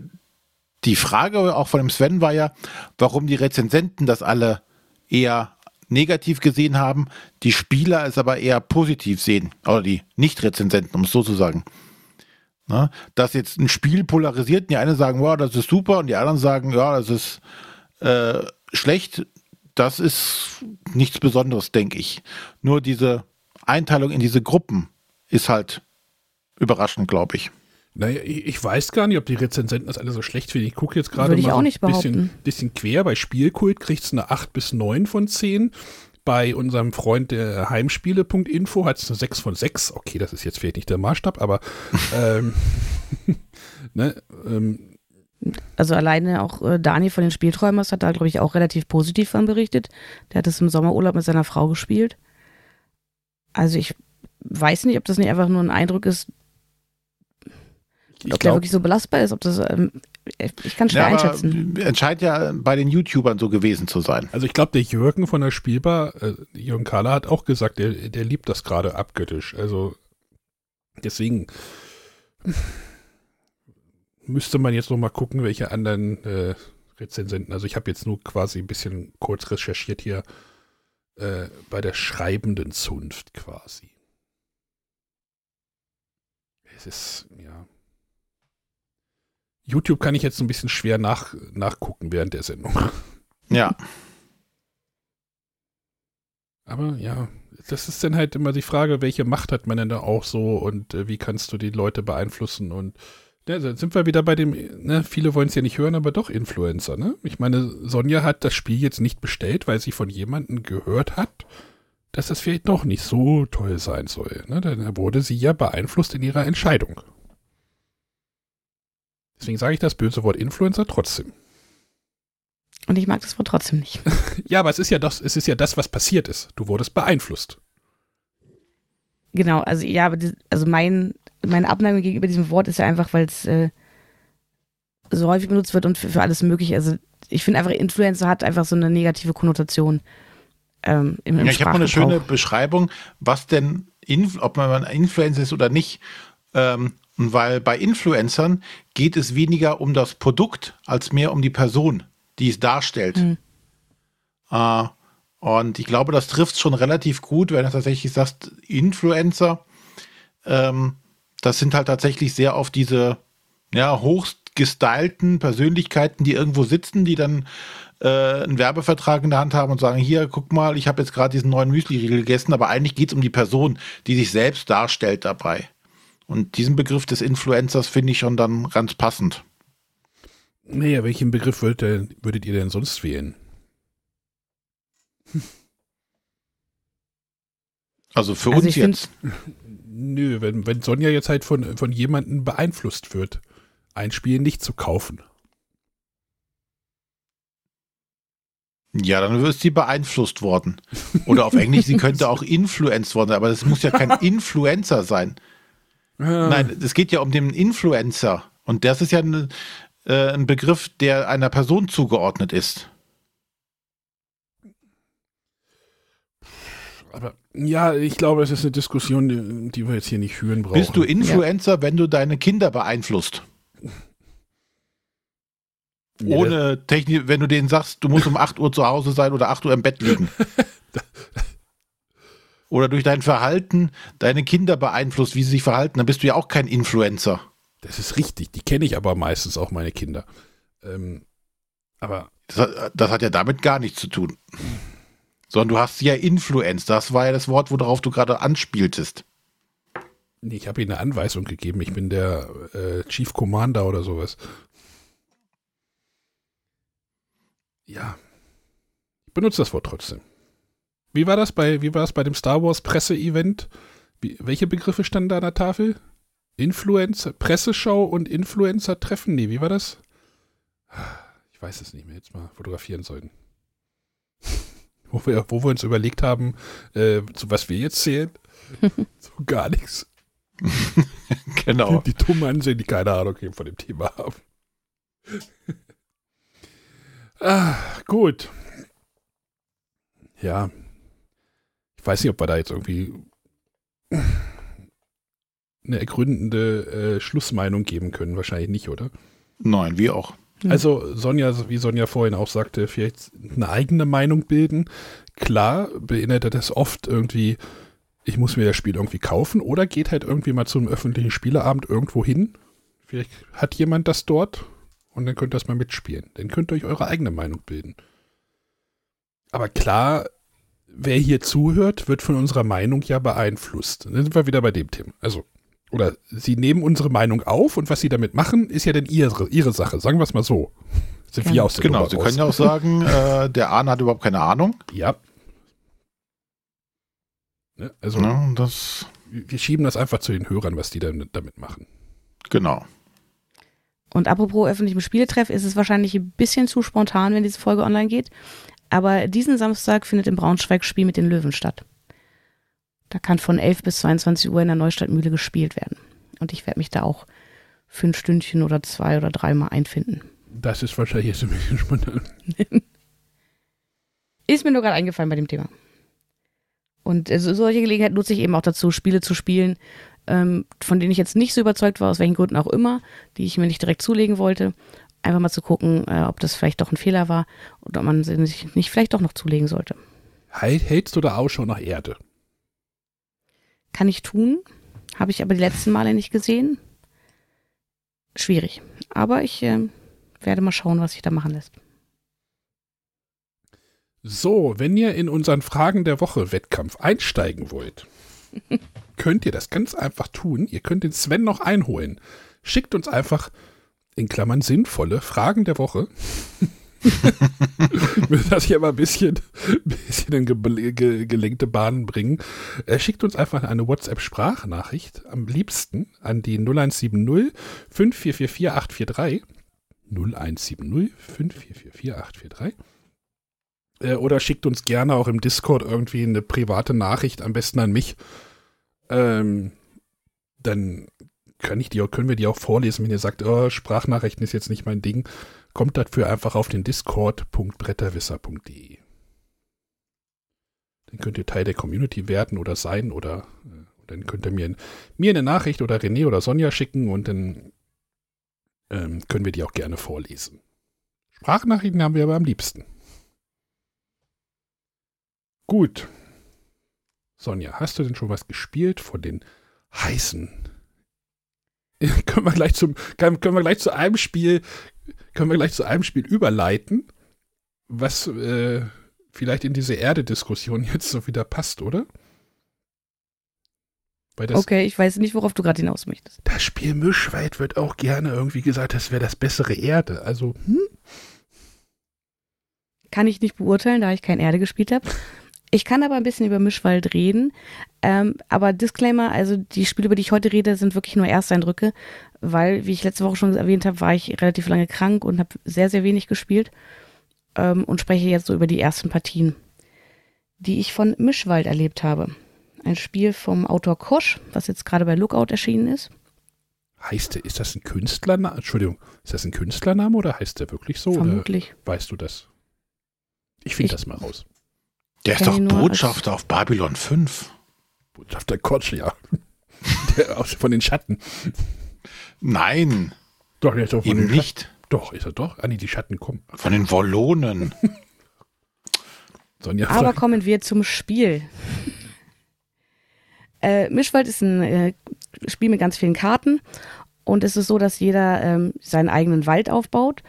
die Frage auch von dem Sven war ja, warum die Rezensenten das alle eher negativ gesehen haben, die Spieler es aber eher positiv sehen. Oder die Nicht-Rezensenten, um es so zu sagen. Na, dass jetzt ein Spiel polarisiert, die einen sagen, wow, das ist super, und die anderen sagen, ja, das ist äh, schlecht. Das ist nichts Besonderes, denke ich. Nur diese Einteilung in diese Gruppen ist halt überraschend, glaube ich. Naja, ich, weiß gar nicht, ob die Rezensenten das alle so schlecht finden. Ich gucke jetzt gerade mal ein bisschen, bisschen quer. Bei Spielkult kriegt es eine 8 bis 9 von 10. Bei unserem Freund der Heimspiele.info hat es eine 6 von 6. Okay, das ist jetzt vielleicht nicht der Maßstab, aber ähm, ne, ähm, Also alleine auch äh, Dani von den Spielträumers hat da, glaube ich, auch relativ positiv von berichtet. Der hat es im Sommerurlaub mit seiner Frau gespielt. Also ich weiß nicht, ob das nicht einfach nur ein Eindruck ist, ich ob der glaube, wirklich so belastbar ist, ob das, ähm, ich kann schwer Ja, einschätzen. entscheidet ja bei den YouTubern so gewesen zu sein. also ich glaube, der Jürgen von der Spielbar, äh, Jürgen Kahler hat auch gesagt, der, der liebt das gerade abgöttisch. Also deswegen müsste man jetzt noch mal gucken, welche anderen äh, Rezensenten. Also ich habe jetzt nur quasi ein bisschen kurz recherchiert hier äh, bei der schreibenden Zunft quasi. Es ist, ja. YouTube kann ich jetzt ein bisschen schwer nach, nachgucken während der Sendung. Ja. Aber ja, das ist dann halt immer die Frage, welche Macht hat man denn da auch so und äh, wie kannst du die Leute beeinflussen und Ja, da sind wir wieder bei dem, ne, viele wollen es ja nicht hören, aber doch Influencer, ne? Ich meine, Sonja hat das Spiel jetzt nicht bestellt, weil sie von jemandem gehört hat, dass das vielleicht doch nicht so toll sein soll. Ne? Dann wurde sie ja beeinflusst in ihrer Entscheidung. Deswegen sage ich das böse Wort Influencer trotzdem. Und ich mag das Wort trotzdem nicht. ja, aber es ist ja das, es ist ja das, was passiert ist. Du wurdest beeinflusst. Genau, also ja, aber die, also mein, meine Abneigung gegenüber diesem Wort ist ja einfach, weil es äh, so häufig benutzt wird und für, für alles mögliche. Also ich finde einfach, Influencer hat einfach so eine negative Konnotation. Ähm, im, im ja, ich habe mal eine schöne Beschreibung, was denn, Inf ob man ein Influencer ist oder nicht. Ähm, weil bei Influencern geht es weniger um das Produkt als mehr um die Person, die es darstellt. Mhm. Äh, und ich glaube, das trifft schon relativ gut, wenn du tatsächlich sagst, Influencer, ähm, das sind halt tatsächlich sehr auf diese ja, hochgestylten Persönlichkeiten, die irgendwo sitzen, die dann äh, einen Werbevertrag in der Hand haben und sagen, hier, guck mal, ich habe jetzt gerade diesen neuen Müsli-Riegel gegessen, aber eigentlich geht es um die Person, die sich selbst darstellt dabei. Und diesen Begriff des Influencers finde ich schon dann ganz passend. Naja, welchen Begriff würdet, würdet ihr denn sonst wählen? Also für also uns jetzt. Nö, wenn, wenn Sonja jetzt halt von, von jemandem beeinflusst wird, ein Spiel nicht zu kaufen. Ja, dann ist sie beeinflusst worden. Oder auf Englisch, sie könnte auch influenced worden, aber das muss ja kein Influencer sein. Ja. Nein, es geht ja um den Influencer. Und das ist ja ein, äh, ein Begriff, der einer Person zugeordnet ist. Aber ja, ich glaube, es ist eine Diskussion, die, die wir jetzt hier nicht führen brauchen. Bist du Influencer, ja. wenn du deine Kinder beeinflusst? Ohne Technik, wenn du denen sagst, du musst um 8 Uhr zu Hause sein oder 8 Uhr im Bett liegen. oder durch dein Verhalten deine Kinder beeinflusst, wie sie sich verhalten, dann bist du ja auch kein Influencer. Das ist richtig, die kenne ich aber meistens auch meine Kinder. Ähm, aber. Das hat, das hat, ja damit gar nichts zu tun. Sondern du hast sie ja Influenz. Das war ja das Wort, worauf du gerade anspieltest. Nee, ich habe ihnen eine Anweisung gegeben. Ich bin der äh, Chief Commander oder sowas. Ja. Ich benutze das Wort trotzdem. Wie war das bei, wie war es bei dem Star Wars Presse-Event? Welche Begriffe standen da an der Tafel? Influencer, Presseschau und Influencer-Treffen? Nee, wie war das? Ich weiß es nicht mehr, jetzt mal fotografieren sollten. wo, wir, wo wir uns überlegt haben, äh, zu was wir jetzt zählen. so gar nichts. genau. Die, die dumm ansehen, die keine Ahnung von dem Thema haben. ah, gut. Ja, weiß nicht, ob wir da jetzt irgendwie eine ergründende äh, Schlussmeinung geben können. Wahrscheinlich nicht, oder? Nein, wie auch. Also Sonja, wie Sonja vorhin auch sagte, vielleicht eine eigene Meinung bilden. Klar beinhaltet das oft irgendwie, ich muss mir das Spiel irgendwie kaufen oder geht halt irgendwie mal zum öffentlichen Spieleabend irgendwo hin. Vielleicht hat jemand das dort und dann könnt ihr das mal mitspielen. Dann könnt ihr euch eure eigene Meinung bilden. Aber klar wer hier zuhört, wird von unserer Meinung ja beeinflusst. Dann sind wir wieder bei dem Thema. Also, oder sie nehmen unsere Meinung auf und was sie damit machen, ist ja dann ihre, ihre Sache. Sagen wir es mal so. Sind ja. wir aus der Genau, Nummer sie raus. können ja auch sagen, äh, der Arne hat überhaupt keine Ahnung. Ja. Ne, also, ja, das wir schieben das einfach zu den Hörern, was die dann damit machen. Genau. Und apropos öffentlichem Spieletreff, ist es wahrscheinlich ein bisschen zu spontan, wenn diese Folge online geht. Aber diesen Samstag findet im Braunschweig Spiel mit den Löwen statt. Da kann von 11 bis 22 Uhr in der Neustadtmühle gespielt werden. Und ich werde mich da auch für ein Stündchen oder zwei oder dreimal einfinden. Das ist wahrscheinlich jetzt ein bisschen spontan. ist mir nur gerade eingefallen bei dem Thema. Und also solche Gelegenheit nutze ich eben auch dazu, Spiele zu spielen, ähm, von denen ich jetzt nicht so überzeugt war, aus welchen Gründen auch immer, die ich mir nicht direkt zulegen wollte einfach mal zu gucken, äh, ob das vielleicht doch ein Fehler war oder ob man sich nicht vielleicht doch noch zulegen sollte. Hältst du da Ausschau nach Erde? Kann ich tun, habe ich aber die letzten Male nicht gesehen. Schwierig. Aber ich äh, werde mal schauen, was sich da machen lässt. So, wenn ihr in unseren Fragen der Woche Wettkampf einsteigen wollt, könnt ihr das ganz einfach tun. Ihr könnt den Sven noch einholen. schickt uns einfach in Klammern sinnvolle Fragen der Woche. das hier mal ein bisschen, bisschen in ge ge gelenkte Bahnen bringen. Er schickt uns einfach eine WhatsApp-Sprachnachricht, am liebsten an die 0170 5444 843. 0170 5444 843. Oder schickt uns gerne auch im Discord irgendwie eine private Nachricht, am besten an mich. Ähm, dann kann ich die, können wir die auch vorlesen, wenn ihr sagt, oh, Sprachnachrichten ist jetzt nicht mein Ding kommt dafür einfach auf den discord.bretterwisser.de. Dann könnt ihr Teil der Community werden oder sein oder äh, dann könnt ihr mir, mir eine Nachricht oder René oder Sonja schicken und dann ähm, können wir die auch gerne vorlesen. Sprachnachrichten haben wir aber am liebsten. Gut. Sonja, hast du denn schon was gespielt von den heißen? können wir gleich zum, können, können wir gleich zu einem Spiel können wir gleich zu einem Spiel überleiten, was äh, vielleicht in diese Erde-Diskussion jetzt so wieder passt, oder? okay, ich weiß nicht, worauf du gerade hinaus möchtest. Das Spiel Mischwald wird auch gerne irgendwie gesagt, das wäre das bessere Erde. Also, hm? Kann ich nicht beurteilen, da ich kein Erde gespielt habe. Ich kann aber ein bisschen über Mischwald reden. Ähm, aber Disclaimer, also die Spiele, über die ich heute rede, sind wirklich nur Ersteindrücke, weil, wie ich letzte Woche schon erwähnt habe, war ich relativ lange krank und habe sehr, sehr wenig gespielt ähm, und spreche jetzt so über die ersten Partien, die ich von Mischwald erlebt habe. Ein Spiel vom Autor Kosch, was jetzt gerade bei Lookout erschienen ist. Heißt der, ist das ein Künstlername? Entschuldigung, ist das ein Künstlername oder heißt der wirklich so? Vermutlich. weißt du das? Ich finde das mal raus. Der ist doch Botschafter auf Babylon 5. Botschafter Kotsch, ja. Der aus, von den Schatten. Nein. Doch, der ist doch von Eben den nicht. Schatten. Doch, ist er doch. Ah, nee, die Schatten kommen. Von den Wollonen. Sonja Aber kommen wir zum Spiel. äh, Mischwald ist ein äh, Spiel mit ganz vielen Karten. Und es ist so, dass jeder ähm, seinen eigenen Wald aufbaut.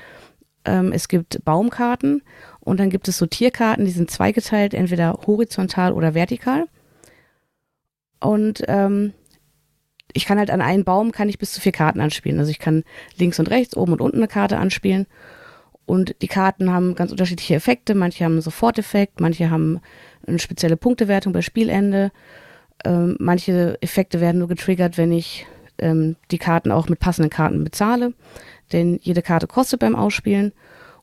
Ähm, es gibt Baumkarten und dann gibt es so Tierkarten, die sind zweigeteilt, entweder horizontal oder vertikal. Und ähm, ich kann halt an einen Baum kann ich bis zu vier Karten anspielen. Also ich kann links und rechts, oben und unten eine Karte anspielen. Und die Karten haben ganz unterschiedliche Effekte. Manche haben einen Soforteffekt, manche haben eine spezielle Punktewertung bei Spielende. Ähm, manche Effekte werden nur getriggert, wenn ich ähm, die Karten auch mit passenden Karten bezahle. Denn jede Karte kostet beim Ausspielen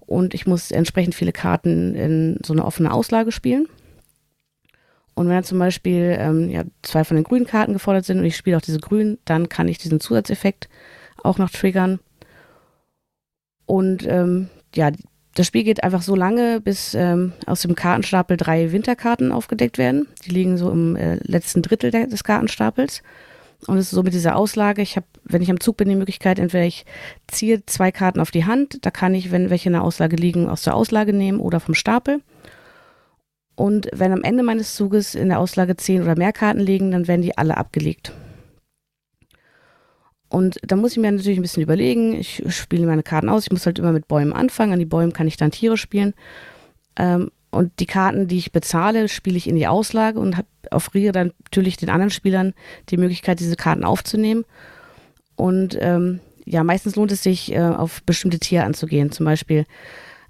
und ich muss entsprechend viele Karten in so eine offene Auslage spielen. Und wenn zum Beispiel ähm, ja, zwei von den grünen Karten gefordert sind und ich spiele auch diese grünen, dann kann ich diesen Zusatzeffekt auch noch triggern. Und ähm, ja, das Spiel geht einfach so lange, bis ähm, aus dem Kartenstapel drei Winterkarten aufgedeckt werden. Die liegen so im äh, letzten Drittel des Kartenstapels. Und es ist so mit dieser Auslage, ich habe, wenn ich am Zug bin, die Möglichkeit, entweder ich ziehe zwei Karten auf die Hand, da kann ich, wenn welche in der Auslage liegen, aus der Auslage nehmen oder vom Stapel. Und wenn am Ende meines Zuges in der Auslage zehn oder mehr Karten liegen, dann werden die alle abgelegt. Und da muss ich mir natürlich ein bisschen überlegen. Ich spiele meine Karten aus. Ich muss halt immer mit Bäumen anfangen. An die Bäume kann ich dann Tiere spielen. Ähm, und die Karten, die ich bezahle, spiele ich in die Auslage und offriere dann natürlich den anderen Spielern die Möglichkeit, diese Karten aufzunehmen. Und ähm, ja, meistens lohnt es sich, äh, auf bestimmte Tiere anzugehen. Zum Beispiel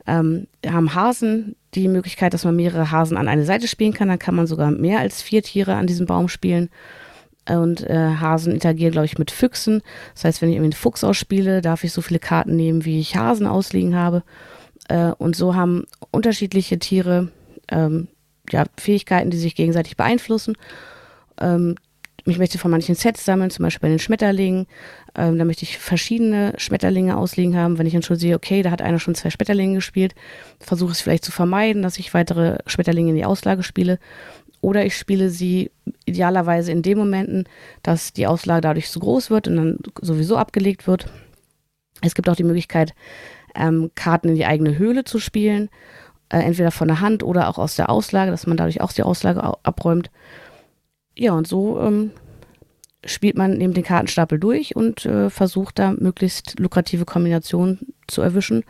ähm, haben Hasen die Möglichkeit, dass man mehrere Hasen an eine Seite spielen kann. Dann kann man sogar mehr als vier Tiere an diesem Baum spielen. Und äh, Hasen interagieren, glaube ich, mit Füchsen. Das heißt, wenn ich irgendwie einen Fuchs ausspiele, darf ich so viele Karten nehmen, wie ich Hasen ausliegen habe. Äh, und so haben unterschiedliche Tiere ähm, ja, Fähigkeiten, die sich gegenseitig beeinflussen. Ähm, ich möchte von manchen Sets sammeln, zum Beispiel bei den Schmetterlingen. Ähm, da möchte ich verschiedene Schmetterlinge ausliegen haben. Wenn ich dann schon sehe, okay, da hat einer schon zwei Schmetterlinge gespielt, versuche es vielleicht zu vermeiden, dass ich weitere Schmetterlinge in die Auslage spiele. Oder ich spiele sie idealerweise in den Momenten, dass die Auslage dadurch zu groß wird und dann sowieso abgelegt wird. Es gibt auch die Möglichkeit, ähm, Karten in die eigene Höhle zu spielen, äh, entweder von der Hand oder auch aus der Auslage, dass man dadurch auch die Auslage abräumt. Ja, und so ähm, spielt man neben den Kartenstapel durch und äh, versucht da möglichst lukrative Kombinationen zu erwischen.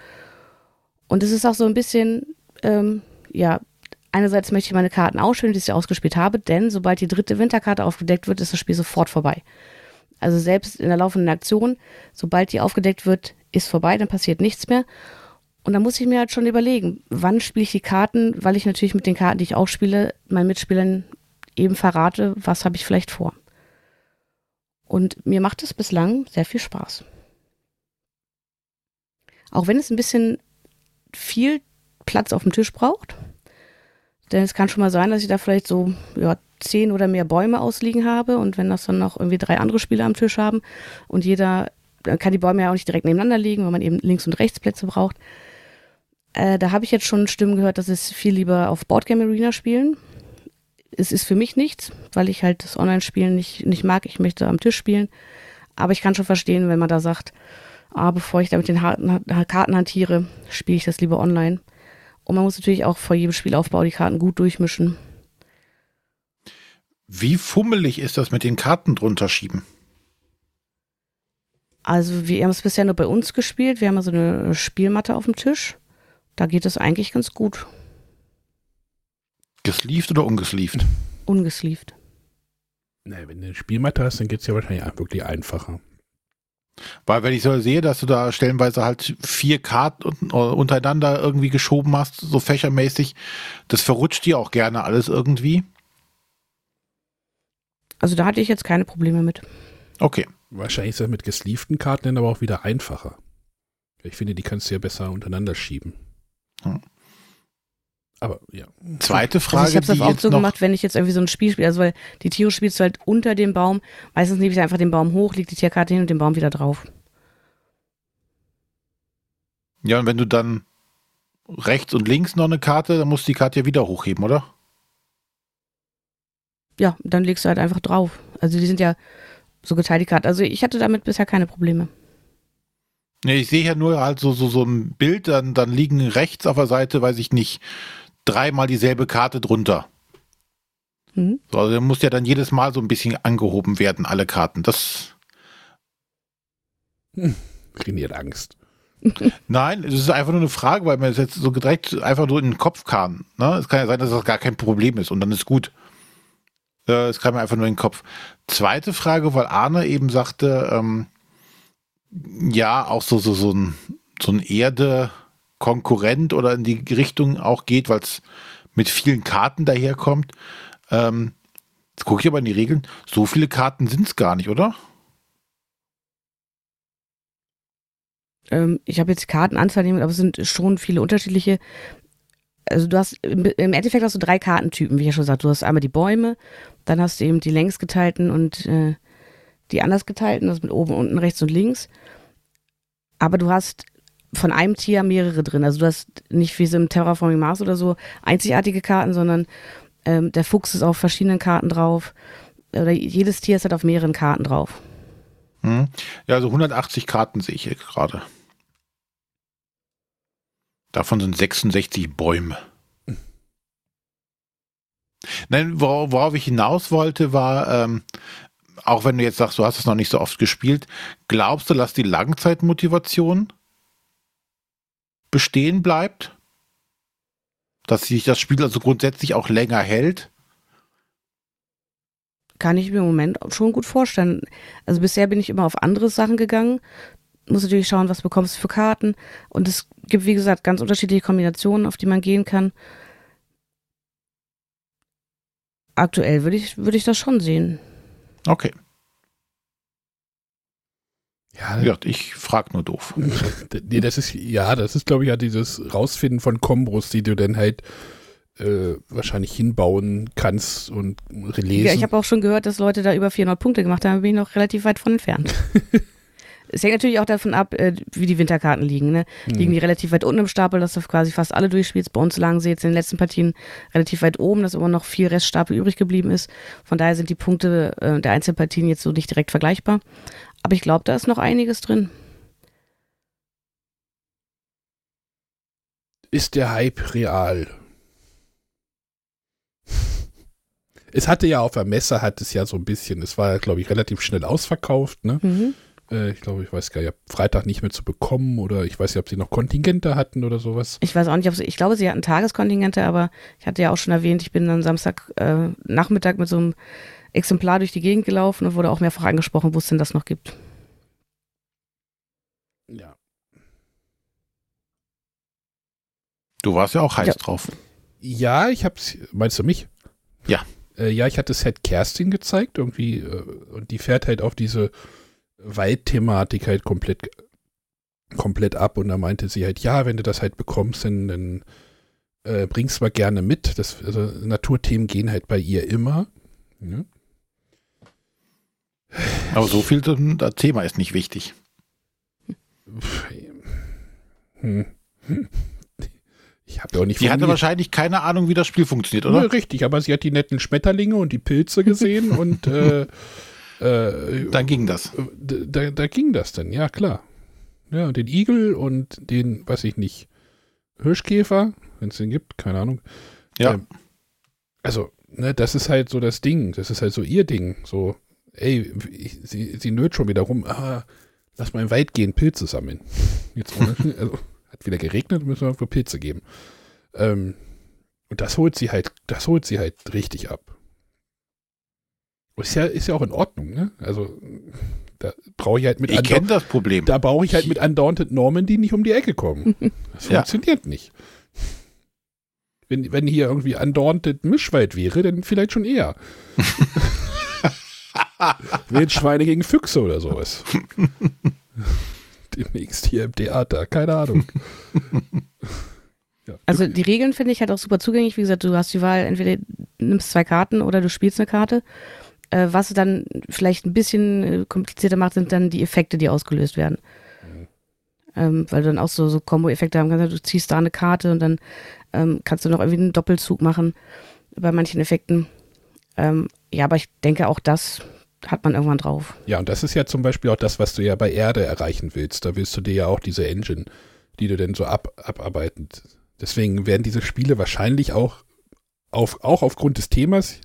Und es ist auch so ein bisschen, ähm, ja, einerseits möchte ich meine Karten ausspielen, die ich ausgespielt habe, denn sobald die dritte Winterkarte aufgedeckt wird, ist das Spiel sofort vorbei. Also selbst in der laufenden Aktion, sobald die aufgedeckt wird, ist vorbei, dann passiert nichts mehr. Und da muss ich mir halt schon überlegen, wann spiele ich die Karten, weil ich natürlich mit den Karten, die ich auch spiele, meinen Mitspielern eben verrate, was habe ich vielleicht vor. Und mir macht es bislang sehr viel Spaß. Auch wenn es ein bisschen viel Platz auf dem Tisch braucht. Denn es kann schon mal sein, dass ich da vielleicht so ja, zehn oder mehr Bäume ausliegen habe. Und wenn das dann noch irgendwie drei andere Spieler am Tisch haben und jeder, kann die Bäume ja auch nicht direkt nebeneinander liegen, weil man eben links und rechts Plätze braucht. Äh, da habe ich jetzt schon Stimmen gehört, dass es viel lieber auf Boardgame Arena spielen. Es ist für mich nichts, weil ich halt das Online-Spielen nicht, nicht mag. Ich möchte am Tisch spielen. Aber ich kann schon verstehen, wenn man da sagt, ah, bevor ich da mit den Karten hantiere, spiele ich das lieber online. Und man muss natürlich auch vor jedem Spielaufbau die Karten gut durchmischen. Wie fummelig ist das mit den Karten drunter schieben? Also wir haben es bisher nur bei uns gespielt. Wir haben also eine Spielmatte auf dem Tisch. Da geht es eigentlich ganz gut. Gesleeved oder ungesleeved? Ungesleeved. Na, wenn du eine Spielmatte hast, dann geht es ja wahrscheinlich wirklich einfacher. Weil wenn ich so sehe, dass du da stellenweise halt vier Karten untereinander irgendwie geschoben hast, so fächermäßig, das verrutscht dir auch gerne alles irgendwie. Also da hatte ich jetzt keine Probleme mit. Okay. Wahrscheinlich ist das mit gesleevten Karten dann aber auch wieder einfacher. Ich finde, die kannst du ja besser untereinander schieben. Hm. Aber ja. Zweite Frage. Also ich habe das auch so gemacht, wenn ich jetzt irgendwie so ein Spiel spiele, also weil die Tiere spielst du halt unter dem Baum. Meistens nehme ich einfach den Baum hoch, leg die Tierkarte hin und den Baum wieder drauf. Ja, und wenn du dann rechts und links noch eine Karte, dann musst du die Karte ja wieder hochheben, oder? Ja, dann legst du halt einfach drauf. Also die sind ja so geteilt, die Karten. Also ich hatte damit bisher keine Probleme. Nee, ich sehe ja nur halt so, so, so ein Bild, dann, dann liegen rechts auf der Seite, weiß ich nicht, dreimal dieselbe Karte drunter. Mhm. So, also muss ja dann jedes Mal so ein bisschen angehoben werden, alle Karten. Das. Hm, trainiert Angst. Nein, es ist einfach nur eine Frage, weil mir das jetzt so direkt einfach nur in den Kopf kam. Ne? Es kann ja sein, dass das gar kein Problem ist und dann ist gut. Äh, es kam mir einfach nur in den Kopf. Zweite Frage, weil Arne eben sagte, ähm, ja, auch so, so, so ein, so ein Erde-Konkurrent oder in die Richtung auch geht, weil es mit vielen Karten daherkommt. Ähm, jetzt gucke ich aber in die Regeln. So viele Karten sind es gar nicht, oder? Ähm, ich habe jetzt Kartenanzahl, aber es sind schon viele unterschiedliche. Also du hast im Endeffekt hast du drei Kartentypen, wie ich ja schon gesagt. Du hast einmal die Bäume, dann hast du eben die längs geteilten und äh, die anders geteilten, das mit oben, unten, rechts und links. Aber du hast von einem Tier mehrere drin. Also du hast nicht wie so im Terraforming Mars oder so einzigartige Karten, sondern ähm, der Fuchs ist auf verschiedenen Karten drauf. Oder jedes Tier ist halt auf mehreren Karten drauf. Hm. Ja, also 180 Karten sehe ich hier gerade. Davon sind 66 Bäume. Nein, worauf ich hinaus wollte, war, ähm, auch wenn du jetzt sagst, du hast es noch nicht so oft gespielt, glaubst du, dass die Langzeitmotivation bestehen bleibt? Dass sich das Spiel also grundsätzlich auch länger hält? Kann ich mir im Moment schon gut vorstellen. Also bisher bin ich immer auf andere Sachen gegangen. Muss natürlich schauen, was bekommst du für Karten. Und es gibt, wie gesagt, ganz unterschiedliche Kombinationen, auf die man gehen kann. Aktuell würde ich, würde ich das schon sehen. Okay. Ja, ja ich frage nur doof. nee, das ist, ja, das ist, glaube ich, ja dieses Rausfinden von Kombos, die du dann halt äh, wahrscheinlich hinbauen kannst und lesen. Ja, ich habe auch schon gehört, dass Leute da über 400 Punkte gemacht haben, bin ich noch relativ weit von entfernt. es hängt natürlich auch davon ab, äh, wie die Winterkarten liegen. Ne? Liegen hm. die relativ weit unten im Stapel, dass du quasi fast alle durchspielst. Bei uns lagen sie jetzt in den letzten Partien relativ weit oben, dass immer noch viel Reststapel übrig geblieben ist. Von daher sind die Punkte äh, der Einzelpartien jetzt so nicht direkt vergleichbar. Aber ich glaube, da ist noch einiges drin. Ist der Hype real? Es hatte ja auf der Messe, hat es ja so ein bisschen, es war, glaube ich, relativ schnell ausverkauft, ne? Mhm Äh, ich glaube, ich weiß gar nicht, Freitag nicht mehr zu bekommen oder ich weiß nicht, ob sie noch Kontingente hatten oder sowas. Ich weiß auch nicht, ob sie, ich glaube, sie hatten Tageskontingente, aber ich hatte ja auch schon erwähnt, ich bin dann Samstag äh, Nachmittag mit so einem Exemplar durch die Gegend gelaufen und wurde auch mehrfach angesprochen, wo es denn das noch gibt. Ja. Du warst ja auch heiß Ja. drauf. Ja, ich hab's. Meinst du mich? Ja. Äh, ja, ich hatte halt Kerstin gezeigt, irgendwie, äh, und die fährt halt auf diese Waldthematik halt komplett, komplett ab. Und da meinte sie halt, ja, wenn du das halt bekommst, dann, dann äh, bringst mal gerne mit. Das, also Naturthemen gehen halt bei ihr immer. Ja. Aber so viel zum Thema ist nicht wichtig. Hm. Hm. Ich habe ja auch nicht von hatte wahrscheinlich keine Ahnung, wie das Spiel funktioniert, Ja, oder? richtig, aber sie hat die netten Schmetterlinge und die Pilze gesehen und äh, äh, Dann ging das. d- da, da ging das dann, ja klar. Ja, und den Igel und den, weiß ich nicht, Hirschkäfer, wenn es den gibt, keine Ahnung. Ja. Ähm, also, ne, das ist halt so das Ding, das ist halt so ihr Ding. So, ey, ich, sie, sie nöt schon wieder rum, ah, lass mal im Wald gehen, Pilze sammeln. Jetzt also, hat wieder geregnet, müssen wir irgendwo Pilze geben. Ähm, und das holt sie halt, das holt sie halt richtig ab. Ist ja, ist ja auch in Ordnung, ne? Also, da brauche ich halt mit Ich kenne das Problem. da brauche ich halt mit Undaunted Normandy nicht um die Ecke kommen. Das Ja. funktioniert nicht. Wenn, wenn hier irgendwie Undaunted Mischwald wäre, dann vielleicht schon eher. Wildschweine gegen Füchse oder sowas. Demnächst hier im Theater, keine Ahnung. Ja. Also die Regeln finde ich halt auch super zugänglich. Wie gesagt, du hast die Wahl, entweder du nimmst zwei Karten oder du spielst eine Karte. Äh, was dann vielleicht ein bisschen äh, komplizierter macht, sind dann die Effekte, die ausgelöst werden. Ähm, weil du dann auch so, so Kombo-Effekte haben kannst. Du ziehst da eine Karte und dann ähm, kannst du noch irgendwie einen Doppelzug machen bei manchen Effekten. Ähm, ja, aber ich denke, auch das hat man irgendwann drauf. Ja, und das ist ja zum Beispiel auch das, was du ja bei Erde erreichen willst. Da willst du dir ja auch diese Engine, die du denn so ab, abarbeiten. Deswegen werden diese Spiele wahrscheinlich auch, auf, auch aufgrund des Themas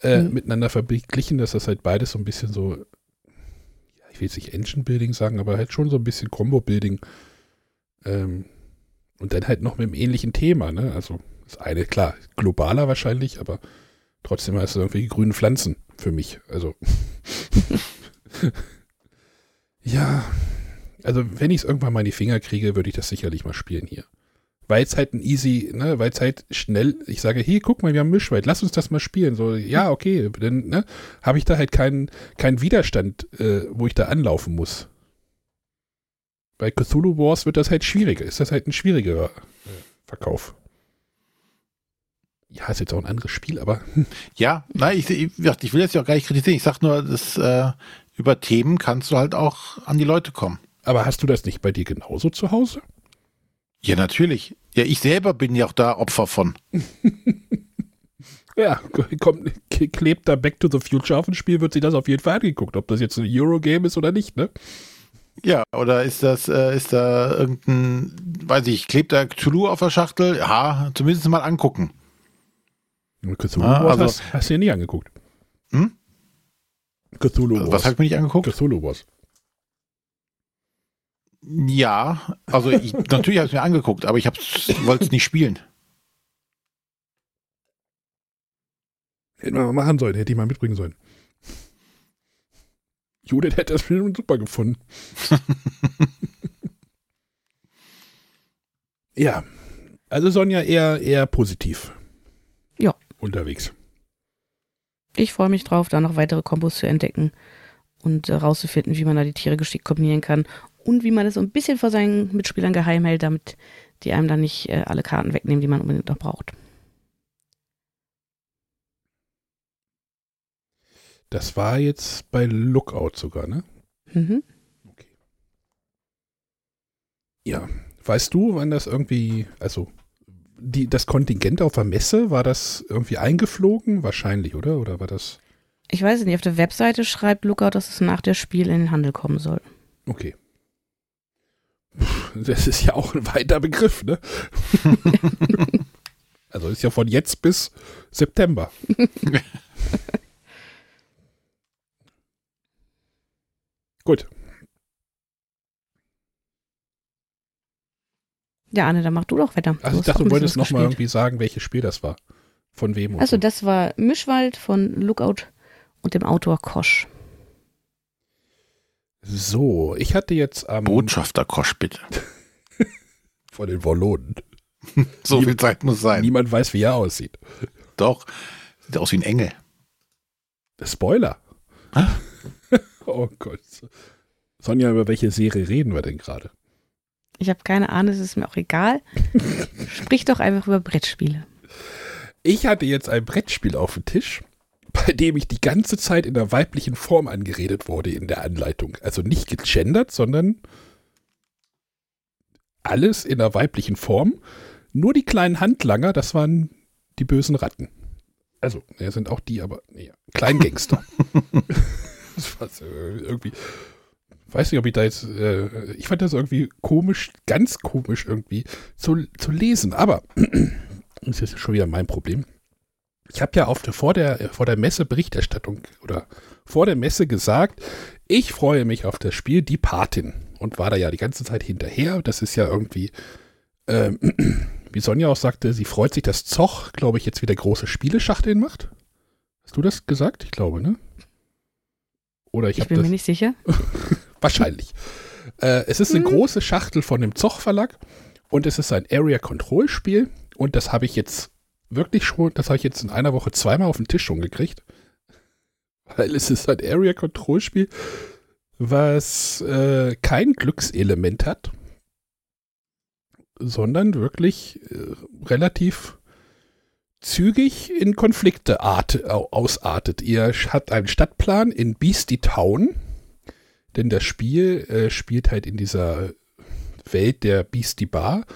äh, Mhm. miteinander verglichen, dass das halt beides so ein bisschen so, ja, ich will jetzt nicht Engine-Building sagen, aber halt schon so ein bisschen Combo-Building. Ähm, und dann halt noch mit einem ähnlichen Thema, ne? Also das eine, klar, globaler wahrscheinlich, aber trotzdem hast du irgendwie grüne Pflanzen für mich. Also ja, also wenn ich es irgendwann mal in die Finger kriege, würde ich das sicherlich mal spielen hier. Weil es halt ein easy, ne, weil es halt schnell, ich sage, hier, guck mal, wir haben Mischwald, lass uns das mal spielen. So, ja, okay, dann ne, habe ich da halt keinen keinen Widerstand, äh, wo ich da anlaufen muss. Bei Cthulhu Wars wird das halt schwieriger, ist das halt ein schwieriger äh, Verkauf. Ja, ist jetzt auch ein anderes Spiel, aber Ja, nein, ich, ich, ich will jetzt ja auch gar nicht kritisieren. Ich sag nur, dass, äh, über Themen kannst du halt auch an die Leute kommen. aber hast du das nicht bei dir genauso zu Hause? Ja, natürlich. Ja, ich selber bin ja auch da Opfer von. Ja, kommt, klebt da Back to the Future auf ein Spiel, wird sich das auf jeden Fall angeguckt, ob das jetzt ein Eurogame ist oder nicht, ne? Ja, oder ist das, äh, ist da irgendein, weiß ich, klebt da Cthulhu auf der Schachtel? Ja, zumindest mal angucken. Cthulhu Ah, also- hast, hast du dir nie angeguckt. Hm? Cthulhu Also, was habe ich mir nicht angeguckt? Cthulhu Wars. Ja, also ich, natürlich habe ich mir angeguckt, aber ich wollte es nicht spielen. Hätten wir mal machen sollen, hätte ich mal mitbringen sollen. Judith hätte das Film super gefunden. ja, also Sonja eher, eher positiv. Ja. Unterwegs. Ich freue mich drauf, da noch weitere Kombos zu entdecken und äh, rauszufinden, wie man da die Tiere geschickt kombinieren kann und wie man das so ein bisschen vor seinen Mitspielern geheim hält, damit die einem dann nicht äh, alle Karten wegnehmen, die man unbedingt noch braucht. Das war jetzt bei Lookout sogar, ne? Mhm. Ja. Weißt du, wann das irgendwie, also die, das Kontingent auf der Messe, war das irgendwie eingeflogen? Wahrscheinlich, oder? Oder war das. Ich weiß nicht, auf der Webseite schreibt Lookout, dass es nach der Spiel in den Handel kommen soll. Okay das ist ja auch ein weiter Begriff, ne? also ist ja von jetzt bis September. Gut. Ja, Anne, dann mach du doch Wetter. Also ich dachte, du wolltest nochmal irgendwie sagen, welches Spiel das war. Von wem? Also, so. das war Mischwald von Lookout und dem Autor Kosch. So, ich hatte jetzt am. Botschafter Kosch, bitte. von den Wallonen. so viel Zeit muss sein. Niemand weiß, wie er aussieht. Doch, sieht aus wie ein Engel. Spoiler. oh Gott. Sonja, über welche Serie reden wir denn gerade? Ich habe keine Ahnung, es ist mir auch egal. Sprich doch einfach über Brettspiele. Ich hatte jetzt ein Brettspiel auf dem Tisch, bei dem ich die ganze Zeit in der weiblichen Form angeredet wurde in der Anleitung. Also nicht gegendert, sondern alles in der weiblichen Form. Nur die kleinen Handlanger, das waren die bösen Ratten. Also, ja, sind auch die, aber nee, Kleingangster. das war so irgendwie weiß nicht, ob ich da jetzt, äh, ich fand das irgendwie komisch, ganz komisch irgendwie zu, zu lesen, aber das ist schon wieder mein Problem. Ich habe ja auf der, vor, der, vor der Messe Berichterstattung oder vor der Messe gesagt, ich freue mich auf das Spiel Die Patin und war da ja die ganze Zeit hinterher. Das ist ja irgendwie, ähm, wie Sonja auch sagte, sie freut sich, dass Zoch, glaube ich, jetzt wieder große Spieleschachteln macht. Hast du das gesagt? Ich glaube, ne? Oder ich, ich bin das, mir nicht sicher. Wahrscheinlich. Äh, es ist eine mhm. große Schachtel von dem Zoch Verlag und es ist ein Area Control Spiel und das habe ich jetzt wirklich schon, das habe ich jetzt in einer Woche zweimal auf den Tisch schon gekriegt. Weil es ist ein Area Control Spiel, was äh, kein Glückselement hat, sondern wirklich äh, relativ zügig in Konflikte art, ausartet. Ihr habt einen Stadtplan in Beastie Town denn das Spiel äh, spielt halt in dieser Welt der Beastie Bar,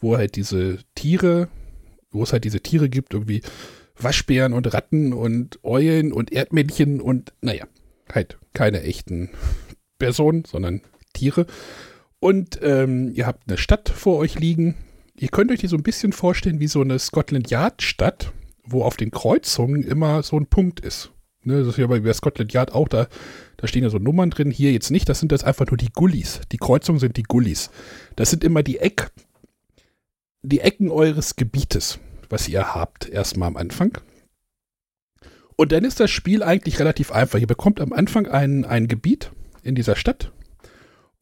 wo halt diese Tiere, wo es halt diese Tiere gibt, irgendwie Waschbären und Ratten und Eulen und Erdmännchen und naja, halt keine echten Personen, sondern Tiere. Und ähm, ihr habt eine Stadt vor euch liegen. Ihr könnt euch die so ein bisschen vorstellen wie so eine Scotland Yard Stadt, wo auf den Kreuzungen immer so ein Punkt ist. Ne, das ist ja bei Scotland Yard auch, da, da stehen ja so Nummern drin. Hier jetzt nicht, das sind jetzt einfach nur die Gullis. Die Kreuzungen sind die Gullis. Das sind immer die Eck, die Ecken eures Gebietes, was ihr habt, erstmal am Anfang. Und dann ist das Spiel eigentlich relativ einfach. Ihr bekommt am Anfang ein, ein Gebiet in dieser Stadt.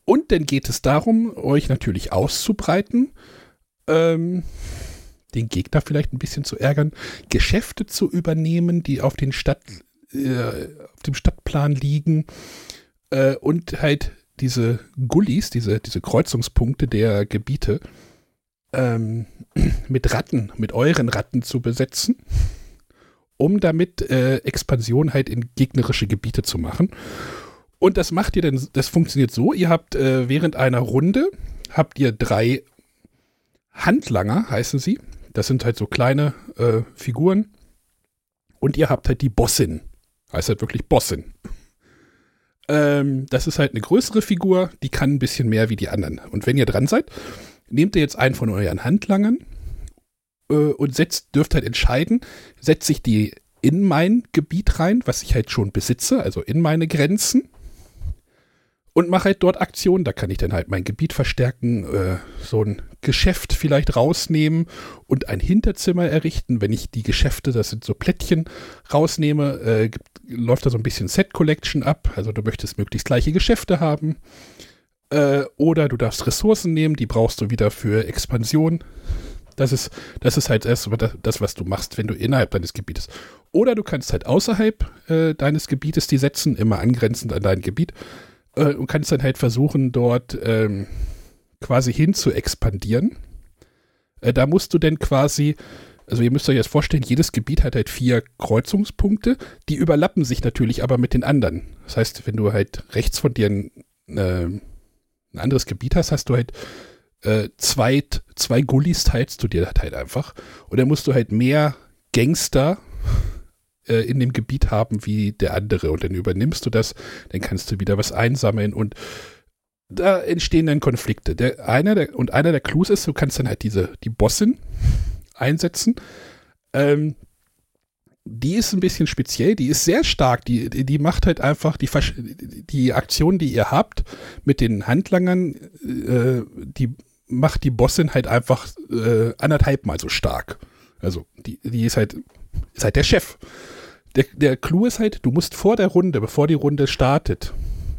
Und dann geht es darum, euch natürlich auszubreiten, ähm, den Gegner vielleicht ein bisschen zu ärgern, Geschäfte zu übernehmen, die auf den Stadt, äh, auf dem Stadtplan liegen äh, und halt diese Gullis, diese, diese Kreuzungspunkte der Gebiete ähm, mit Ratten, mit euren Ratten zu besetzen, um damit äh, Expansion halt in gegnerische Gebiete zu machen. Und das macht ihr dann, das funktioniert so, ihr habt äh, während einer Runde, habt ihr drei Handlanger, heißen sie. Das sind halt so kleine äh, Figuren. Und ihr habt halt die Bossin. Heißt halt wirklich Bossin. Ähm, das ist halt eine größere Figur, die kann ein bisschen mehr wie die anderen. Und wenn ihr dran seid, nehmt ihr jetzt einen von euren Handlangern äh, und setzt, dürft halt entscheiden, setze ich die in mein Gebiet rein, was ich halt schon besitze, also in meine Grenzen, und mache halt dort Aktionen. Da kann ich dann halt mein Gebiet verstärken, äh, so ein Geschäft vielleicht rausnehmen und ein Hinterzimmer errichten. Wenn ich die Geschäfte, das sind so Plättchen, rausnehme, äh, gibt, läuft da so ein bisschen Set Collection ab. Also du möchtest möglichst gleiche Geschäfte haben. Äh, oder du darfst Ressourcen nehmen, die brauchst du wieder für Expansion. Das ist, das ist halt erst das, was du machst, wenn du innerhalb deines Gebietes. Oder du kannst halt außerhalb äh, deines Gebietes die setzen, immer angrenzend an dein Gebiet äh, und kannst dann halt versuchen, dort ähm, quasi hin zu expandieren. Äh, da musst du dann quasi, also ihr müsst euch jetzt vorstellen, jedes Gebiet hat halt vier Kreuzungspunkte, die überlappen sich natürlich aber mit den anderen. Das heißt, wenn du halt rechts von dir ein, äh, ein anderes Gebiet hast, hast du halt äh, zwei, zwei Gullis teilst du dir halt einfach. Und dann musst du halt mehr Gangster äh, in dem Gebiet haben wie der andere und dann übernimmst du das, dann kannst du wieder was einsammeln und da entstehen dann Konflikte. Der, einer der, und einer der Clues ist, du kannst dann halt diese, die Bossin einsetzen. Ähm, die ist ein bisschen speziell, die ist sehr stark, die, die macht halt einfach die, die Aktion, die ihr habt mit den Handlangern, äh, die macht die Bossin halt einfach äh, anderthalb Mal so stark. Also die, die ist halt, ist halt der Chef. Der, der Clou ist halt, du musst vor der Runde, bevor die Runde startet,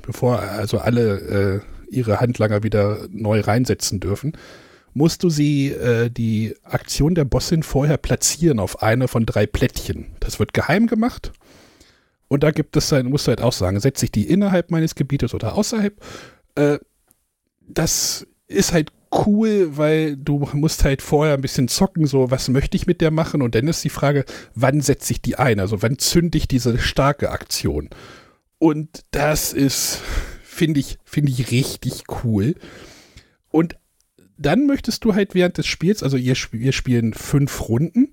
bevor also alle äh, ihre Handlanger wieder neu reinsetzen dürfen, musst du sie, äh, die Aktion der Bossin vorher platzieren auf eine von drei Plättchen. Das wird geheim gemacht. Und da gibt es dann, musst du halt auch sagen, setze ich die innerhalb meines Gebietes oder außerhalb. Äh, das ist halt cool, weil du musst halt vorher ein bisschen zocken, so was möchte ich mit der machen und dann ist die Frage, wann setze ich die ein? Also wann zünde ich diese starke Aktion? Und das ist, finde ich, finde ich richtig cool. Und dann möchtest du halt während des Spiels, also ihr, wir spielen fünf Runden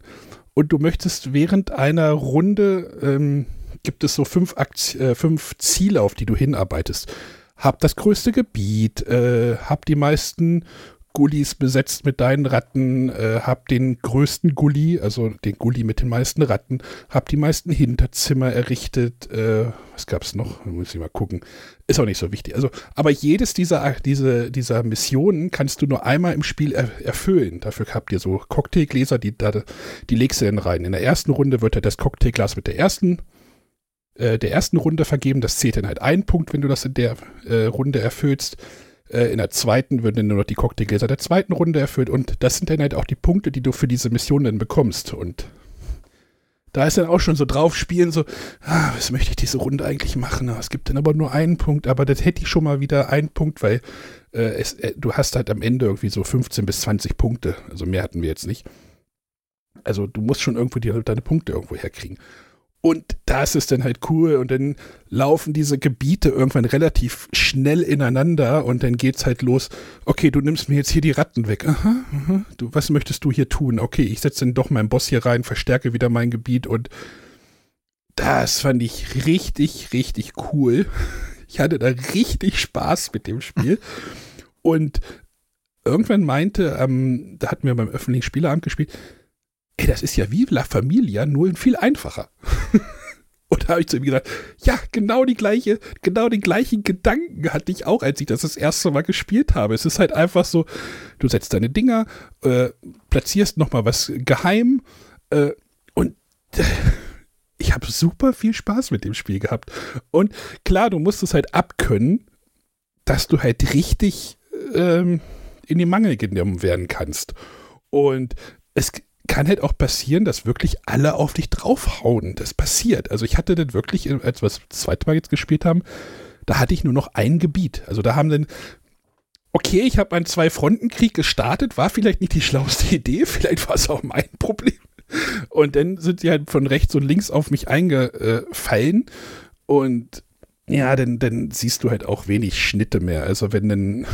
und du möchtest während einer Runde, ähm, gibt es so fünf, Akt, äh, fünf Ziele, auf die du hinarbeitest. Hab das größte Gebiet, äh, hab die meisten Gullis besetzt mit deinen Ratten, äh, hab den größten Gully, also den Gully mit den meisten Ratten, hab die meisten Hinterzimmer errichtet. Äh, was gab's noch? Muss ich mal gucken. Ist auch nicht so wichtig. Also, aber jedes dieser, diese, dieser Missionen kannst du nur einmal im Spiel er, erfüllen. Dafür habt ihr so Cocktailgläser, die, da, die legst du dann rein. In der ersten Runde wird er das Cocktailglas mit der ersten äh, der ersten Runde vergeben. Das zählt dann halt ein Punkt, wenn du das in der äh, Runde erfüllst. Äh, in der zweiten würden dann nur noch die Cocktailgläser der zweiten Runde erfüllt und das sind dann halt auch die Punkte, die du für diese Mission dann bekommst und da ist dann auch schon so drauf spielen, so, ah, was möchte ich diese Runde eigentlich machen? Es gibt dann aber nur einen Punkt, aber das hätte ich schon mal wieder einen Punkt, weil äh, es, äh, du hast halt am Ende irgendwie so 15 bis 20 Punkte. Also mehr hatten wir jetzt nicht. Also du musst schon irgendwo die, deine Punkte irgendwo herkriegen. Und das ist dann halt cool und dann laufen diese Gebiete irgendwann relativ schnell ineinander und dann geht's halt los. Okay, du nimmst mir jetzt hier die Ratten weg. Aha, aha. Du, was möchtest du hier tun? Okay, ich setze dann doch meinen Boss hier rein, verstärke wieder mein Gebiet und das fand ich richtig, richtig cool. Ich hatte da richtig Spaß mit dem Spiel. Und irgendwann meinte, ähm, da hatten wir beim öffentlichen Spieleramt gespielt, ey, das ist ja wie La Familia, nur viel einfacher. Und da habe ich zu ihm gesagt, ja, genau die gleiche, genau den gleichen Gedanken hatte ich auch, als ich das das erste Mal gespielt habe. Es ist halt einfach so, du setzt deine Dinger, äh, platzierst nochmal was geheim äh, und äh, ich habe super viel Spaß mit dem Spiel gehabt. Und klar, du musst es halt abkönnen, dass du halt richtig ähm, in die Mangel genommen werden kannst. Und es kann halt auch passieren, dass wirklich alle auf dich draufhauen. Das passiert. Also ich hatte dann wirklich, als wir das zweite Mal jetzt gespielt haben, da hatte ich nur noch ein Gebiet. Also da haben dann, okay, ich habe einen Zwei-Fronten-Krieg gestartet, war vielleicht nicht die schlauste Idee, vielleicht war es auch mein Problem. Und dann sind sie halt von rechts und links auf mich eingefallen und ja, dann, dann siehst du halt auch wenig Schnitte mehr. Also wenn dann,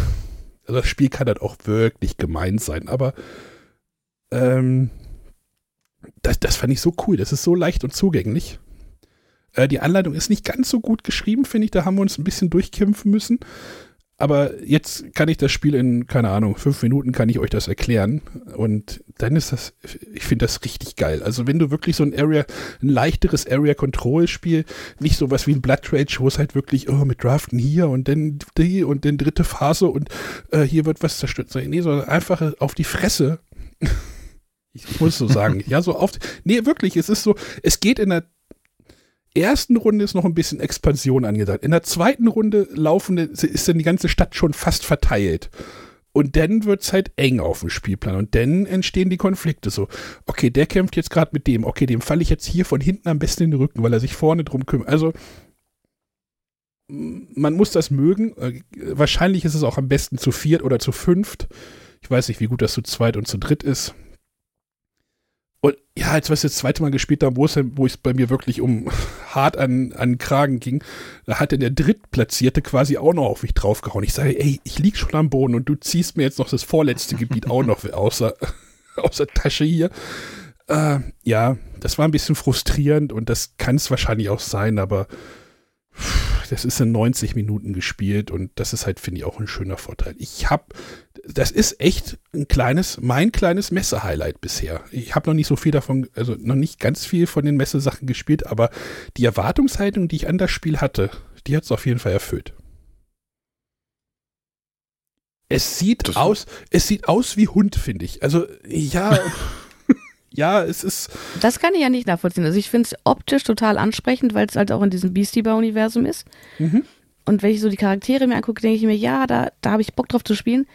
also das Spiel kann halt auch wirklich gemein sein, aber ähm, das, das fand ich so cool. Das ist so leicht und zugänglich. Äh, die Anleitung ist nicht ganz so gut geschrieben, finde ich. Da haben wir uns ein bisschen durchkämpfen müssen. Aber jetzt kann ich das Spiel in, keine Ahnung, fünf Minuten kann ich euch das erklären. Und dann ist das, ich finde das richtig geil. Also wenn du wirklich so ein Area, ein leichteres Area-Control-Spiel, nicht sowas wie ein Blood Rage, wo es halt wirklich, oh, mit Draften hier und dann die und dann dritte Phase und äh, hier wird was zerstört. Nee, sondern einfach auf die Fresse. Ich muss so sagen. ja, so oft. Nee, wirklich, es ist so, es geht in der ersten Runde ist noch ein bisschen Expansion angesagt. In der zweiten Runde laufen, ist dann die ganze Stadt schon fast verteilt. Und dann wird es halt eng auf dem Spielplan. Und dann entstehen die Konflikte so. Okay, der kämpft jetzt gerade mit dem. Okay, dem falle ich jetzt hier von hinten am besten in den Rücken, weil er sich vorne drum kümmert. Also, man muss das mögen. Äh, wahrscheinlich ist es auch am besten zu viert oder zu fünft. Ich weiß nicht, wie gut das zu zweit und zu dritt ist. Und ja, als wir es das zweite Mal gespielt haben, wo es, wo es bei mir wirklich um hart an, an Kragen ging, da hat der Drittplatzierte quasi auch noch auf mich draufgehauen. Ich sage, ey, ich lieg schon am Boden und du ziehst mir jetzt noch das vorletzte Gebiet auch noch außer, außer Tasche hier. Äh, ja, das war ein bisschen frustrierend und das kann es wahrscheinlich auch sein, aber das ist in 90 Minuten gespielt und das ist halt, finde ich, auch ein schöner Vorteil. Ich habe, das ist echt ein kleines, mein kleines Messe-Highlight bisher. Ich habe noch nicht so viel davon, also noch nicht ganz viel von den Messesachen gespielt, aber die Erwartungshaltung, die ich an das Spiel hatte, die hat es auf jeden Fall erfüllt. Es sieht aus, es sieht aus wie Hund, finde ich. Also, ja, ja, es ist. Das kann ich ja nicht nachvollziehen. Also ich finde es optisch total ansprechend, weil es halt auch in diesem Beastie Bar-Universum ist. Mhm. Und wenn ich so die Charaktere mir angucke, denke ich mir, ja, da, da habe ich Bock drauf zu spielen.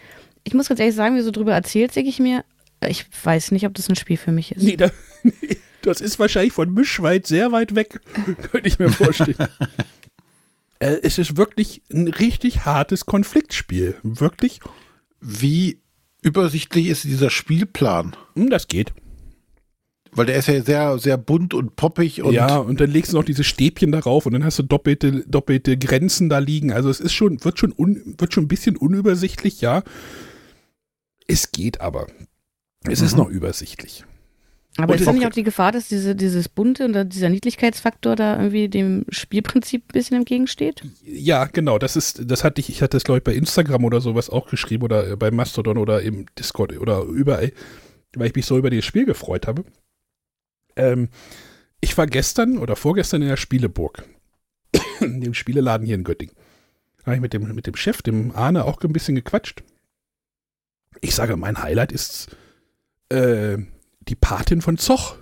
Ich muss ganz ehrlich sagen, wie du so drüber erzählst, denke ich mir, ich weiß nicht, ob das ein Spiel für mich ist. Nee, da, nee, das ist wahrscheinlich von Mischweit sehr weit weg, könnte ich mir vorstellen. äh, es ist wirklich ein richtig hartes Konfliktspiel. Wirklich. Wie übersichtlich ist dieser Spielplan? Hm, das geht. Weil der ist ja sehr, sehr bunt und poppig und. ja, und dann legst du noch diese Stäbchen darauf und dann hast du doppelte, doppelte Grenzen da liegen. Also es ist schon, wird schon, un, wird schon ein bisschen unübersichtlich, ja. Es geht aber. Es ist Mhm. noch übersichtlich. Aber Und ist da nicht auch die Gefahr, dass diese, dieses Bunte und dieser Niedlichkeitsfaktor da irgendwie dem Spielprinzip ein bisschen entgegensteht? Ja, genau, das ist, das hatte ich, ich hatte es, glaube ich, bei Instagram oder sowas auch geschrieben oder äh, bei Mastodon oder im Discord oder überall, weil ich mich so über das Spiel gefreut habe. Ähm, ich war gestern oder vorgestern in der Spieleburg, in dem Spieleladen hier in Göttingen. Da habe ich mit dem, mit dem Chef, dem Arne, auch ein bisschen gequatscht. Ich sage, mein Highlight ist äh, die Patin von Zoch.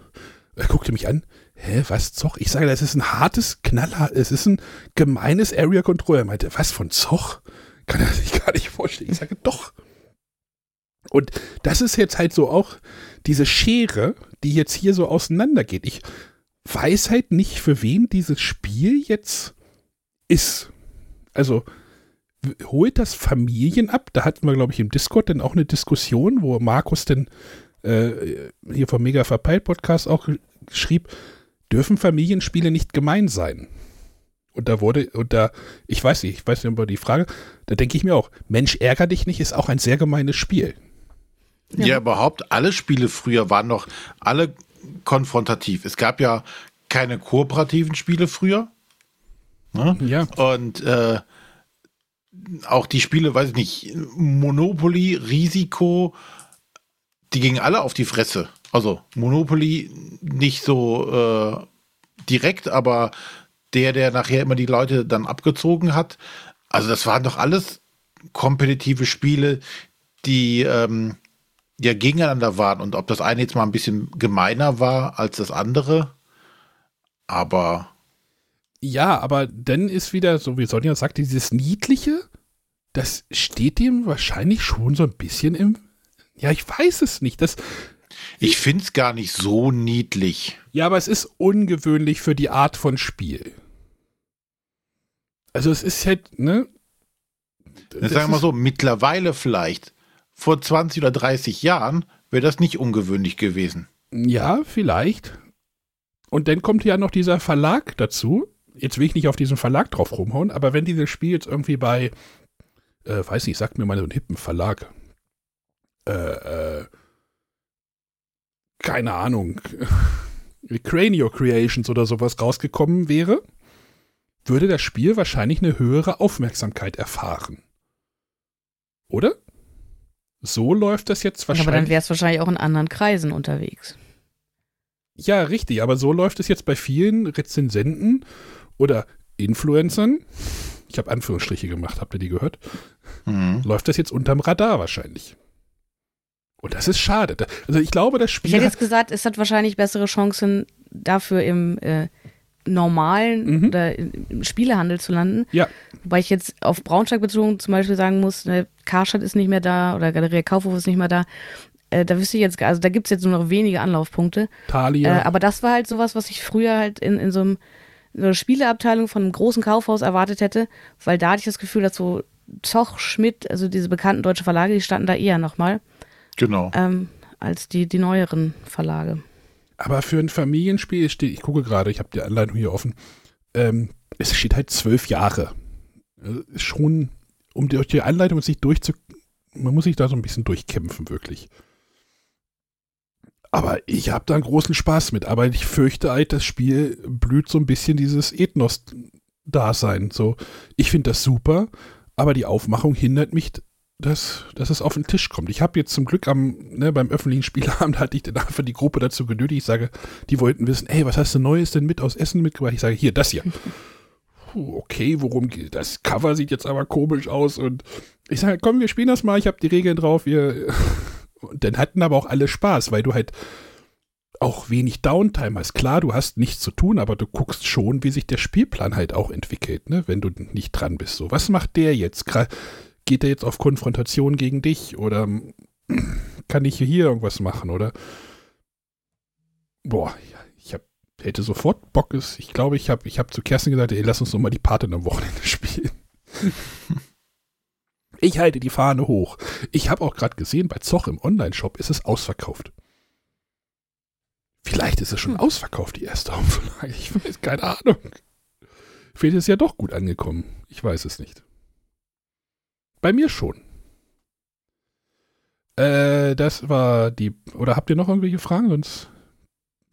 Er guckte mich an. Hä, was Zoch? Ich sage, das ist ein hartes, knallhart, es ist ein gemeines Area Control. Er meinte, was von Zoch? Kann er sich gar nicht vorstellen. Ich sage, doch. Und das ist jetzt halt so auch diese Schere, die jetzt hier so auseinandergeht. Ich weiß halt nicht, für wen dieses Spiel jetzt ist. Also, holt das Familien ab? Da hatten wir, glaube ich, im Discord dann auch eine Diskussion, wo Markus dann äh, hier vom Mega Verpeilt Podcast auch schrieb, dürfen Familienspiele nicht gemein sein? Und da wurde, und da, ich weiß nicht, ich weiß nicht über die Frage, da denke ich mir auch, Mensch, ärger dich nicht, ist auch ein sehr gemeines Spiel. Ja. überhaupt alle Spiele früher waren doch alle konfrontativ. Es gab ja keine kooperativen Spiele früher. Ne? Ja. Und äh, auch die Spiele, weiß ich nicht, Monopoly, Risiko, die gingen alle auf die Fresse. Also Monopoly nicht so äh, direkt, aber der, der nachher immer die Leute dann abgezogen hat. Also das waren doch alles kompetitive Spiele, die ähm, ja gegeneinander waren. Und ob das eine jetzt mal ein bisschen gemeiner war als das andere, aber Ja, aber dann ist wieder, so wie Sonja sagt, dieses Niedliche, das steht dem wahrscheinlich schon so ein bisschen im. Ja, ich weiß es nicht. Das, ich finde es gar nicht so niedlich. ja, aber es ist ungewöhnlich für die Art von Spiel. Also es ist halt, ne? Das sagen wir mal so, mittlerweile vielleicht, vor 20 oder 30 Jahren, wäre das nicht ungewöhnlich gewesen. Ja, vielleicht. Und dann kommt ja noch dieser Verlag dazu. Jetzt will ich nicht auf diesen Verlag drauf rumhauen, aber wenn dieses Spiel jetzt irgendwie bei, äh, weiß nicht, sagt mir mal so einen hippen Verlag, äh, äh, keine Ahnung, Cranio Creations oder sowas rausgekommen wäre, würde das Spiel wahrscheinlich eine höhere Aufmerksamkeit erfahren. Oder? So läuft das jetzt Aber wahrscheinlich. dann wäre es wahrscheinlich auch in anderen Kreisen unterwegs. Ja, richtig, aber so läuft es jetzt bei vielen Rezensenten oder Influencern. Ich habe Anführungsstriche gemacht, habt ihr die gehört? Mhm. Läuft das jetzt unterm Radar wahrscheinlich. Und das ist schade. Also ich glaube, das Ich Spiel hätte hat, jetzt gesagt, es hat wahrscheinlich bessere Chancen, dafür im äh, normalen Mhm. oder im Spielehandel zu landen. Ja. Wobei ich jetzt auf Braunschweig bezogen zum Beispiel sagen muss, ne, Karstadt ist nicht mehr da oder Galeria Kaufhof ist nicht mehr da. Äh, da wüsste ich jetzt, also da gibt es jetzt nur noch wenige Anlaufpunkte. Thalia. Äh, aber das war halt sowas, was ich früher halt in, in so, einem, einer Spieleabteilung von einem großen Kaufhaus erwartet hätte, weil da hatte ich das Gefühl, dass so Zoch, Schmidt, also diese bekannten deutschen Verlage, die standen da eher nochmal Genau. ähm, als die, die neueren Verlage. aber für ein Familienspiel steht, ich gucke gerade, ich habe die Anleitung hier offen, ähm, es steht halt zwölf Jahre. Also schon, um durch die Anleitung sich durchzu, man muss sich da so ein bisschen durchkämpfen, wirklich. Aber ich habe da einen großen Spaß mit. Aber ich fürchte halt, das Spiel blüht so ein bisschen dieses Ethnos-Dasein. So, ich finde das super, aber die Aufmachung hindert mich, dass, dass es auf den Tisch kommt. Ich habe jetzt zum Glück am, ne, beim öffentlichen Spielabend hatte ich dann einfach die Gruppe dazu genötigt. Ich sage, die wollten wissen, ey, was hast du Neues denn mit aus Essen mitgebracht? Ich sage, hier, das hier. okay, worum geht das? Cover sieht jetzt aber komisch aus und ich sage, komm, wir spielen das mal, ich habe die Regeln drauf, wir und dann hatten aber auch alle Spaß, weil du halt auch wenig Downtime hast. Klar, du hast nichts zu tun, aber du guckst schon, wie sich der Spielplan halt auch entwickelt, ne, wenn du nicht dran bist. So, was macht der jetzt? Geht er jetzt auf Konfrontation gegen dich oder kann ich hier irgendwas machen oder boah, ich hätte sofort Bock. Ich glaube, ich habe ich hab zu Kerstin gesagt, ey, lass uns noch mal die Patin am Wochenende spielen. Ich halte die Fahne hoch. Ich habe auch gerade gesehen, bei Zoch im Online-Shop ist es ausverkauft. Vielleicht ist es schon hm. ausverkauft, die erste Auflage. Ich weiß, keine Ahnung. Vielleicht ist es ja doch gut angekommen. Ich weiß es nicht. Bei mir schon. Äh, das war die. Oder habt ihr noch irgendwelche Fragen? Sonst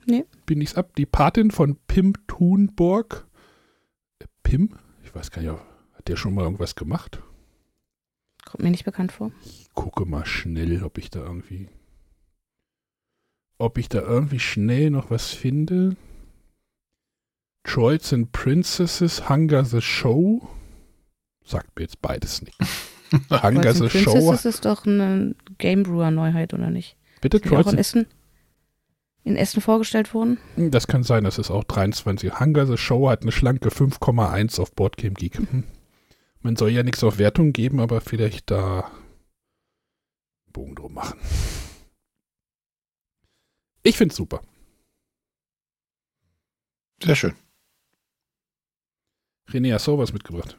nee. bin ich's ab. Die Patin von Pim Thunborg. Äh, Pim? Ich weiß gar nicht, hat der schon mal irgendwas gemacht? Kommt mir nicht bekannt vor. Ich gucke mal schnell, ob ich da irgendwie ob ich da irgendwie schnell noch was finde. Troids and Princesses, Hunger the Show. Sagt mir jetzt beides nicht. Hunger the Show. Princesses ist doch eine Game Brewer Neuheit, oder nicht? Bitte, Troids auch in Essen, in Essen vorgestellt worden? Hm, das kann sein, das ist auch 23. Hunger the Show hat eine schlanke 5,1 auf Boardgame Geek. Man soll ja nichts auf Wertung geben, aber vielleicht da Bogen drum machen. Ich finde es super. Sehr schön. René, hast du was mitgebracht?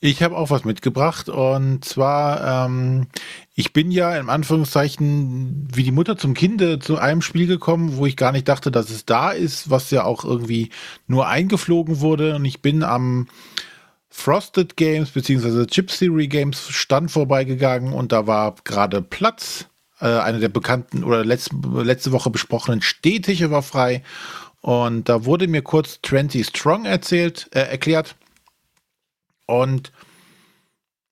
Ich habe auch was mitgebracht und zwar, ähm, ich bin ja im Anführungszeichen wie die Mutter zum Kinde zu einem Spiel gekommen, wo ich gar nicht dachte, dass es da ist, was ja auch irgendwie nur eingeflogen wurde und ich bin am Frosted Games bzw. Chip Theory Games Stand vorbeigegangen und da war gerade Platz äh, eine der bekannten oder letzte, letzte Woche besprochenen Stehtische war frei. Und da wurde mir kurz 20 Strong erzählt, äh, erklärt. Und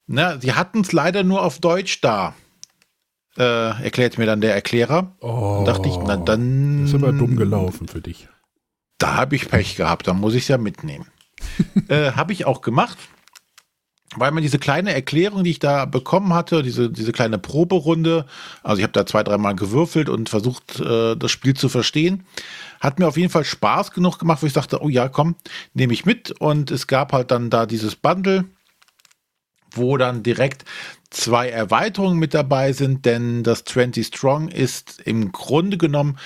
na, sie hatten es leider nur auf Deutsch da. Äh, erklärt mir dann der Erklärer. Oh, dachte ich, na dann. Ist aber dumm gelaufen für dich. Da habe ich Pech gehabt, da muss ich es ja mitnehmen. Äh, habe ich auch gemacht weil man diese kleine Erklärung, die ich da bekommen hatte, diese, diese kleine Proberunde, also ich habe da zwei, dreimal gewürfelt und versucht, äh, das Spiel zu verstehen, hat mir auf jeden Fall Spaß genug gemacht, wo ich dachte, oh ja, komm, nehme ich mit. Und es gab halt dann da dieses Bundle, wo dann direkt zwei Erweiterungen mit dabei sind, denn das 20 Strong ist im Grunde genommen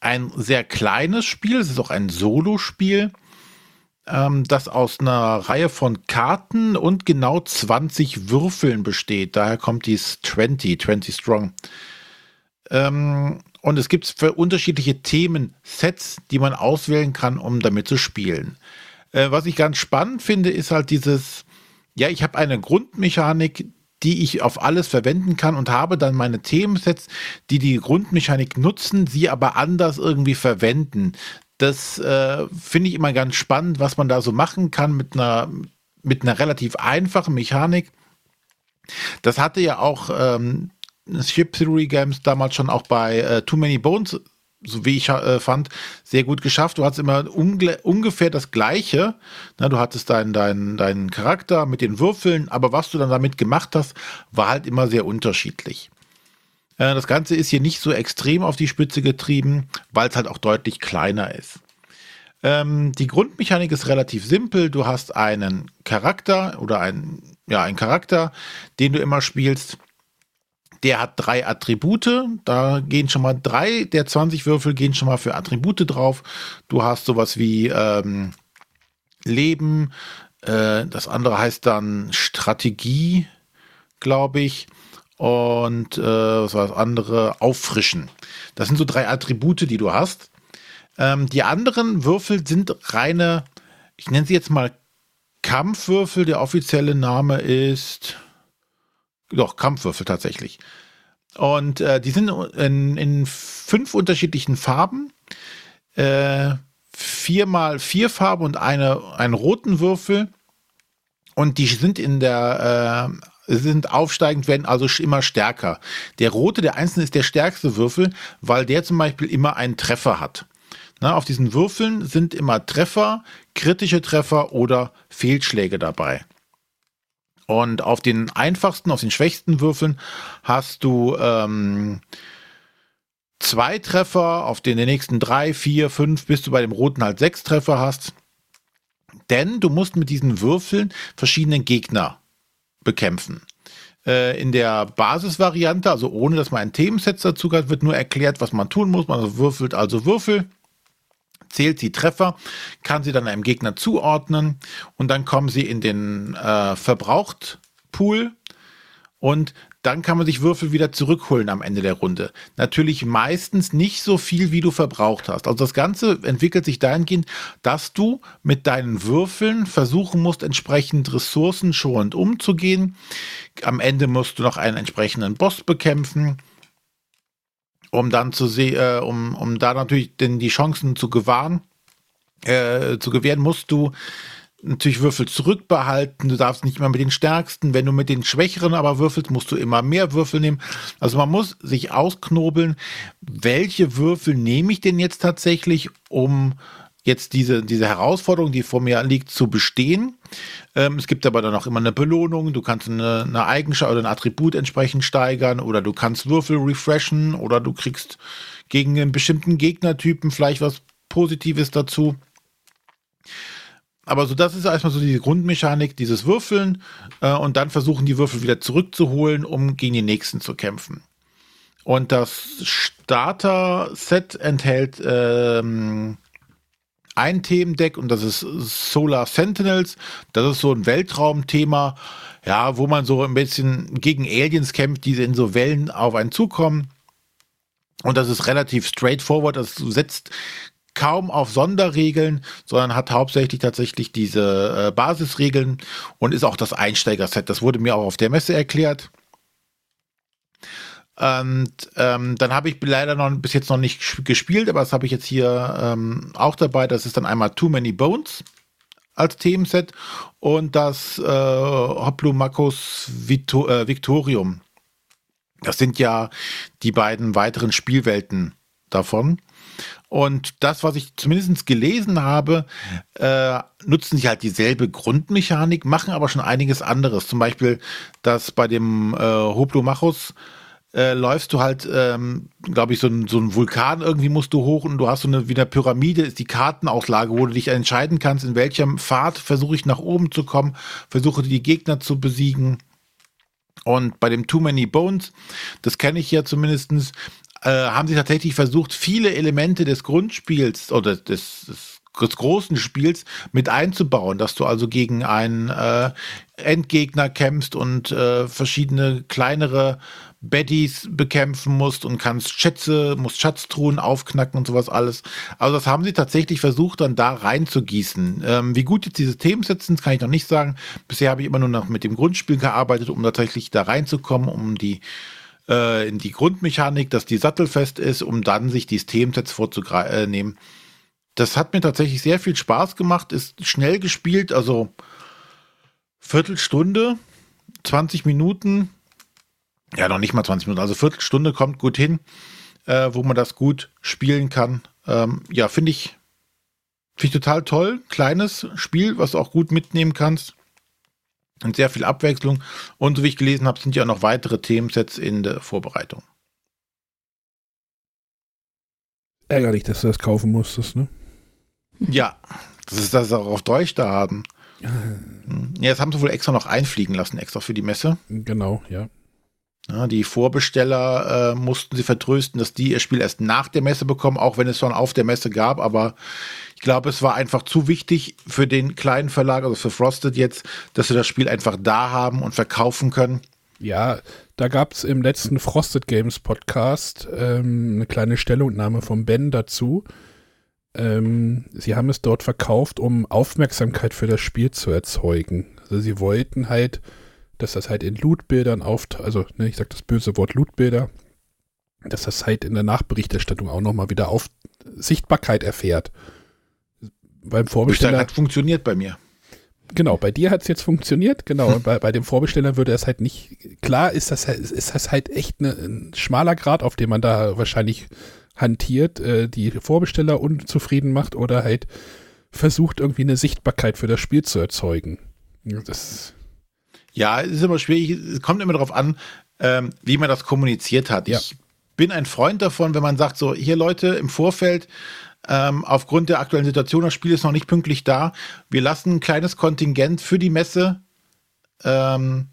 ein sehr kleines Spiel, es ist auch ein Solo-Spiel ähm, das aus einer Reihe von Karten und genau 20 Würfeln besteht. Daher kommt dies 20, 20 Strong. Ähm, und es gibt für unterschiedliche Themen Sets, die man auswählen kann, um damit zu spielen. Äh, was ich ganz spannend finde, ist halt dieses, ja, ich habe eine Grundmechanik, die ich auf alles verwenden kann und habe dann meine Themensets, die die Grundmechanik nutzen, sie aber anders irgendwie verwenden. Das äh, finde ich immer ganz spannend, was man da so machen kann mit einer, mit einer relativ einfachen Mechanik. Das hatte ja auch ähm, Ship Theory Games damals schon auch bei äh, Too Many Bones, so wie ich äh, fand, sehr gut geschafft. Du hattest immer ungefähr das Gleiche. Na, du hattest deinen dein, dein Charakter mit den Würfeln, aber was du dann damit gemacht hast, war halt immer sehr unterschiedlich. Äh, das Ganze ist hier nicht so extrem auf die Spitze getrieben, weil es halt auch deutlich kleiner ist. Ähm, die Grundmechanik ist relativ simpel. Du hast einen Charakter oder ein, ja, einen Charakter, den du immer spielst. Der hat drei Attribute. Da gehen schon mal drei der 20 Würfel gehen schon mal für Attribute drauf. Du hast sowas wie ähm, Leben. Äh, das andere heißt dann Strategie, glaube ich und äh, was war das andere? Auffrischen. Das sind so drei Attribute, die du hast. Ähm, die anderen Würfel sind reine, ich nenne sie jetzt mal Kampfwürfel. Der offizielle Name ist doch Kampfwürfel tatsächlich. Und äh, die sind in, in fünf unterschiedlichen Farben. Äh, viermal vier Farben und eine, einen roten Würfel. Und die sind in der äh, sind aufsteigend, werden also immer stärker. Der rote, der einzelne ist der stärkste Würfel, weil der zum Beispiel immer einen Treffer hat. Na, auf diesen Würfeln sind immer Treffer, kritische Treffer oder Fehlschläge dabei. Und auf den einfachsten, auf den schwächsten Würfeln hast du ähm, zwei Treffer, auf den, den nächsten drei, vier, fünf, bis du bei dem roten halt sechs Treffer hast. Denn du musst mit diesen Würfeln verschiedene Gegner bekämpfen. Äh, in der Basisvariante, also ohne dass man ein Themenset dazu hat, wird nur erklärt, was man tun muss. Man würfelt also Würfel, zählt die Treffer, kann sie dann einem Gegner zuordnen und dann kommen sie in den äh, Verbraucht-Pool und dann kann man sich Würfel wieder zurückholen am Ende der Runde. Natürlich meistens nicht so viel, wie du verbraucht hast. Also das Ganze entwickelt sich dahingehend, dass du mit deinen Würfeln versuchen musst, entsprechend ressourcenschonend umzugehen. Am Ende musst du noch einen entsprechenden Boss bekämpfen um dann zu äh, um, um da natürlich denn die Chancen zu gewahren, äh, zu gewähren, musst du natürlich Würfel zurückbehalten. Du darfst nicht immer mit den stärksten. Wenn du mit den schwächeren aber würfelst, musst du immer mehr Würfel nehmen. Also man muss sich ausknobeln, welche Würfel nehme ich denn jetzt tatsächlich, um jetzt diese, diese Herausforderung, die vor mir liegt, zu bestehen. Ähm, es gibt aber dann auch immer eine Belohnung. Du kannst eine, eine Eigenschaft oder ein Attribut entsprechend steigern oder du kannst Würfel refreshen oder du kriegst gegen einen bestimmten Gegnertypen vielleicht was Positives dazu aber so, das ist erstmal so diese Grundmechanik, dieses Würfeln äh, und dann versuchen die Würfel wieder zurückzuholen, um gegen die nächsten zu kämpfen. Und das Starter-Set enthält ähm, ein Themendeck und das ist Solar Sentinels. Das ist so ein Weltraumthema, ja, wo man so ein bisschen gegen Aliens kämpft, die in so Wellen auf einen zukommen. Und das ist relativ straightforward. Das setzt kaum auf Sonderregeln, sondern hat hauptsächlich tatsächlich diese äh, Basisregeln und ist auch das Einsteigerset. Das wurde mir auch auf der Messe erklärt. Und ähm, dann habe ich leider noch bis jetzt noch nicht gespielt, aber das habe ich jetzt hier ähm, auch dabei. Das ist dann einmal Too Many Bones als Themenset und das äh, Hoplumakos Vito äh, Victorium. Das sind ja die beiden weiteren Spielwelten davon. Und das, was ich zumindest gelesen habe, äh, nutzen sie halt dieselbe Grundmechanik, machen aber schon einiges anderes. Zum Beispiel, dass bei dem äh, Hoplomachus äh, läufst du halt, ähm, glaube ich, so ein, so ein Vulkan irgendwie musst du hoch und du hast so eine, wie eine Pyramide, ist die Kartenauslage, wo du dich entscheiden kannst, in welchem Pfad versuche ich nach oben zu kommen, versuche die Gegner zu besiegen. Und bei dem Too Many Bones, das kenne ich ja zumindestens äh, haben sie tatsächlich versucht, viele Elemente des Grundspiels oder des, des, des großen Spiels mit einzubauen, dass du also gegen einen äh, Endgegner kämpfst und äh, verschiedene kleinere Baddies bekämpfen musst und kannst Schätze, musst Schatztruhen aufknacken und sowas alles. Also das haben sie tatsächlich versucht, dann da reinzugießen. Ähm, wie gut jetzt diese Themen sitzen, kann ich noch nicht sagen. Bisher habe ich immer nur noch mit dem Grundspiel gearbeitet, um tatsächlich da reinzukommen, um die äh, in die Grundmechanik, dass die sattelfest ist, um dann sich die Themensets vorzunehmen. Das hat mir tatsächlich sehr viel Spaß gemacht, ist schnell gespielt, also Viertelstunde, 20 Minuten, ja noch nicht mal 20 Minuten, also Viertelstunde kommt gut hin, äh, wo man das gut spielen kann. Ähm, ja, finde ich, finde ich total toll. Kleines Spiel, was du auch gut mitnehmen kannst und sehr viel Abwechslung. Und so wie ich gelesen habe, sind ja noch weitere Themensets in der Vorbereitung. Ärgerlich, dass du das kaufen musstest, ne? Ja, das ist das auch auf Deutsch da haben. Hm. Ja, das haben sie wohl extra noch einfliegen lassen, extra für die Messe. Genau, ja. ja die Vorbesteller äh, mussten sie vertrösten, dass die ihr Spiel erst nach der Messe bekommen, auch wenn es schon auf der Messe gab, aber ich glaube, es war einfach zu wichtig für den kleinen Verlag, also für Frosted jetzt, dass sie das Spiel einfach da haben und verkaufen können. Ja, da gab es im letzten Frosted Games Podcast ähm, eine kleine Stellungnahme von Ben dazu. Ähm, sie haben es dort verkauft, um Aufmerksamkeit für das Spiel zu erzeugen. Also sie wollten halt, dass das halt in Lootbildern auftaucht, also ne, ich sag das böse Wort Lootbilder, dass das halt in der Nachberichterstattung auch nochmal wieder auf Sichtbarkeit erfährt beim Vorbesteller. hat funktioniert bei mir. Genau, bei dir hat es jetzt funktioniert, genau. Und bei, bei dem Vorbesteller würde es halt nicht. Klar ist das, ist das halt echt ne, ein schmaler Grad, auf dem man da wahrscheinlich hantiert, äh, die Vorbesteller unzufrieden macht oder halt versucht, irgendwie eine Sichtbarkeit für das Spiel zu erzeugen. Das ja, es ist immer schwierig. Es kommt immer darauf an, ähm, wie man das kommuniziert hat. Ja. Ich bin ein Freund davon, wenn man sagt, so, hier Leute, im Vorfeld, ähm, aufgrund der aktuellen Situation, das Spiel ist noch nicht pünktlich da. Wir lassen ein kleines Kontingent für die Messe ähm,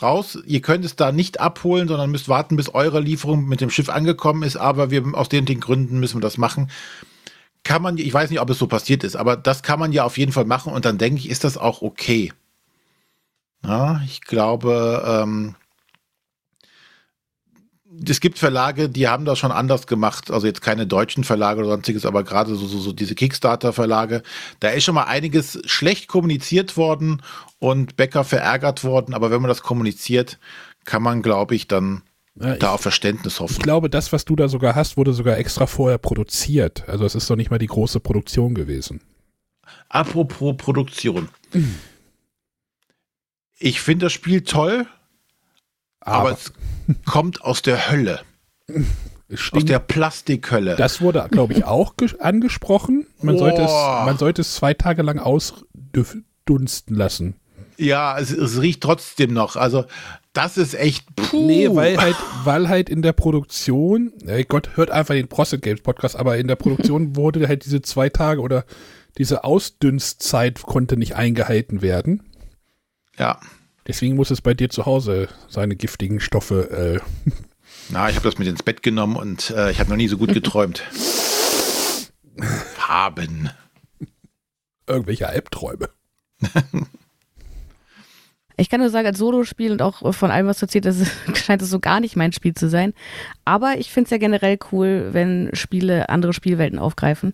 raus. Ihr könnt es da nicht abholen, sondern müsst warten, bis eure Lieferung mit dem Schiff angekommen ist. Aber wir aus den, den Gründen müssen wir das machen. Kann man, ich weiß nicht, ob es so passiert ist, aber das kann man ja auf jeden Fall machen und dann denke ich, ist das auch okay. Ja, ich glaube, ähm, es gibt Verlage, die haben das schon anders gemacht. Also jetzt keine deutschen Verlage oder sonstiges, aber gerade so, so, so diese Kickstarter-Verlage. Da ist schon mal einiges schlecht kommuniziert worden und Bäcker verärgert worden. Aber wenn man das kommuniziert, kann man, glaube ich, dann ja, da ich, auf Verständnis hoffen. Ich glaube, das, was du da sogar hast, wurde sogar extra vorher produziert. Also es ist doch nicht mal die große Produktion gewesen. Apropos Produktion. Ich finde das Spiel toll, aber, aber es kommt aus der Hölle. Aus der Plastikhölle. Das wurde, glaube ich, auch angesprochen. Man, oh. sollte es, man sollte es zwei Tage lang ausdunsten lassen. Ja, es, es, riecht trotzdem noch. Also, das ist echt. Puh. Nee, weil halt, weil halt in der Produktion, ey Gott, hört einfach den Prosset Games Podcast, aber in der Produktion wurde halt diese zwei Tage oder diese Ausdünstzeit konnte nicht eingehalten werden. Ja. Deswegen muss es bei dir zu Hause seine giftigen Stoffe. Äh. Na, ich habe das mit ins Bett genommen und äh, ich habe noch nie so gut geträumt. Haben. Irgendwelche Albträume. Ich kann nur sagen, als Solospiel und auch von allem, was du erzählt hast, scheint es so gar nicht mein Spiel zu sein. Aber ich finde es ja generell cool, wenn Spiele andere Spielwelten aufgreifen.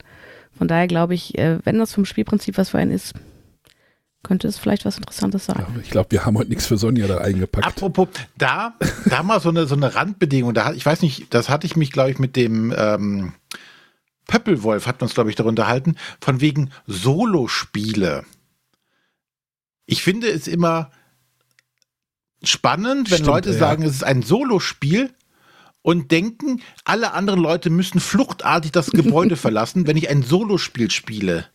Von daher glaube ich, äh, wenn das vom Spielprinzip was für einen ist, könnte es vielleicht was Interessantes sein. Ja, ich glaube, wir haben heute nichts für Sonja da eingepackt. Apropos, da, da mal so eine, so eine Randbedingung. Da, ich weiß nicht, das hatte ich mich, glaube ich, mit dem ähm, Pöppelwolf, hatten uns, glaube ich, darunter unterhalten, von wegen Solospiele. Ich finde es immer spannend, wenn Stimmt, Leute ja. sagen, es ist ein Solospiel und denken, alle anderen Leute müssen fluchtartig das Gebäude verlassen, wenn ich ein Solospiel spiele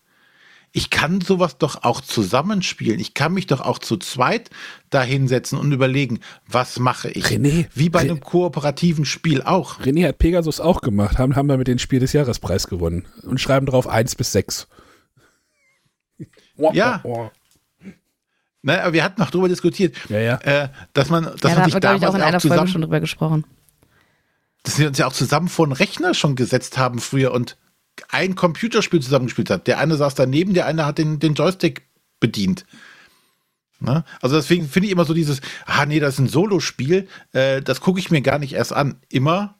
ich kann sowas doch auch zusammenspielen. Ich kann mich doch auch zu zweit da hinsetzen und überlegen, was mache ich? René, Wie bei einem kooperativen Spiel auch. René hat Pegasus auch gemacht, haben, haben damit den Spiel des Jahrespreis gewonnen und schreiben drauf 1 bis 6. Ja. Naja, aber wir hatten noch drüber diskutiert, ja, ja. Äh, dass man, dass ja, man da sich damals auch in einer zusammen, Folge schon drüber gesprochen. Dass wir uns ja auch zusammen vor einen Rechner schon gesetzt haben früher und ein Computerspiel zusammengespielt hat. Der eine saß daneben, der eine hat den, den Joystick bedient. Ne? Also deswegen finde ich immer so dieses, ah nee, das ist ein Solospiel, äh, das gucke ich mir gar nicht erst an. Immer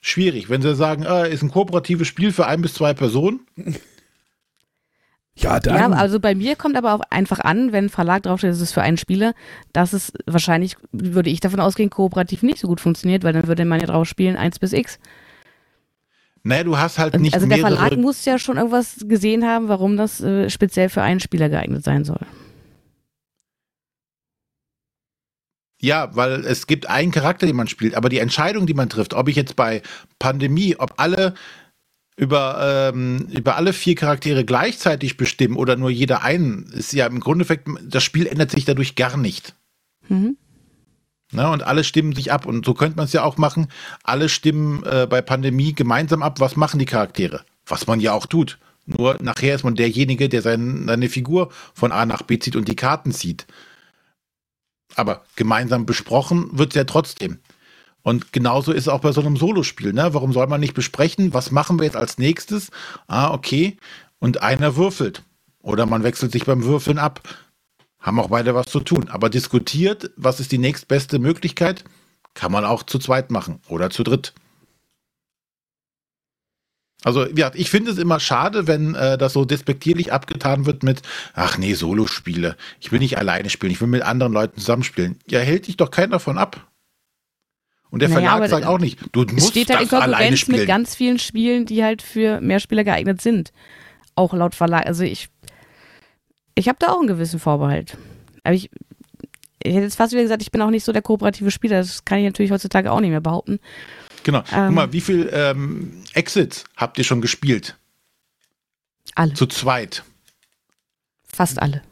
schwierig. Wenn sie sagen, äh, ist ein kooperatives Spiel für ein bis zwei Personen. Ja, dann. Ja, also bei mir kommt aber auch einfach an, wenn ein Verlag draufsteht, es ist für einen Spieler, dass es wahrscheinlich, würde ich davon ausgehen, kooperativ nicht so gut funktioniert, weil dann würde man ja drauf spielen 1 bis X. Naja, du hast halt nicht Also der Verlag muss ja schon irgendwas gesehen haben, warum das äh, speziell für einen Spieler geeignet sein soll. Ja, weil es gibt einen Charakter, den man spielt, aber die Entscheidung, die man trifft, ob ich jetzt bei Pandemie, ob alle über, ähm, über alle vier Charaktere gleichzeitig bestimmen oder nur jeder einen, ist ja im Grunde, das Spiel ändert sich dadurch gar nicht. Mhm. Ne, und alle stimmen sich ab. Und so könnte man es ja auch machen. Alle stimmen äh, bei Pandemie gemeinsam ab, was machen die Charaktere. Was man ja auch tut. Nur nachher ist man derjenige, der sein, seine Figur von A nach B zieht und die Karten zieht. Aber gemeinsam besprochen wird es ja trotzdem. Und genauso ist es auch bei so einem Solospiel. Ne? Warum soll man nicht besprechen, was machen wir jetzt als nächstes? Ah, okay. Und einer würfelt. Oder man wechselt sich beim Würfeln ab haben auch beide was zu tun. Aber diskutiert, was ist die nächstbeste Möglichkeit, kann man auch zu zweit machen oder zu dritt. Also, ja, ich finde es immer schade, wenn äh, das so despektierlich abgetan wird mit, ach nee, Solospiele. Ich will nicht alleine spielen, ich will mit anderen Leuten zusammenspielen. Ja, hält dich doch keiner davon ab. Und der naja, Verlag sagt auch nicht, du musst steht da in Konkurrenz mit ganz vielen Spielen, die halt für Mehrspieler geeignet sind. Auch laut Verlag. Also ich ich habe da auch einen gewissen Vorbehalt. Aber ich, ich hätte jetzt fast wieder gesagt, ich bin auch nicht so der kooperative Spieler. Das kann ich natürlich heutzutage auch nicht mehr behaupten. Genau. Ähm, Guck mal, wie viel ähm, Exits habt ihr schon gespielt? Alle. Zu zweit. Fast alle.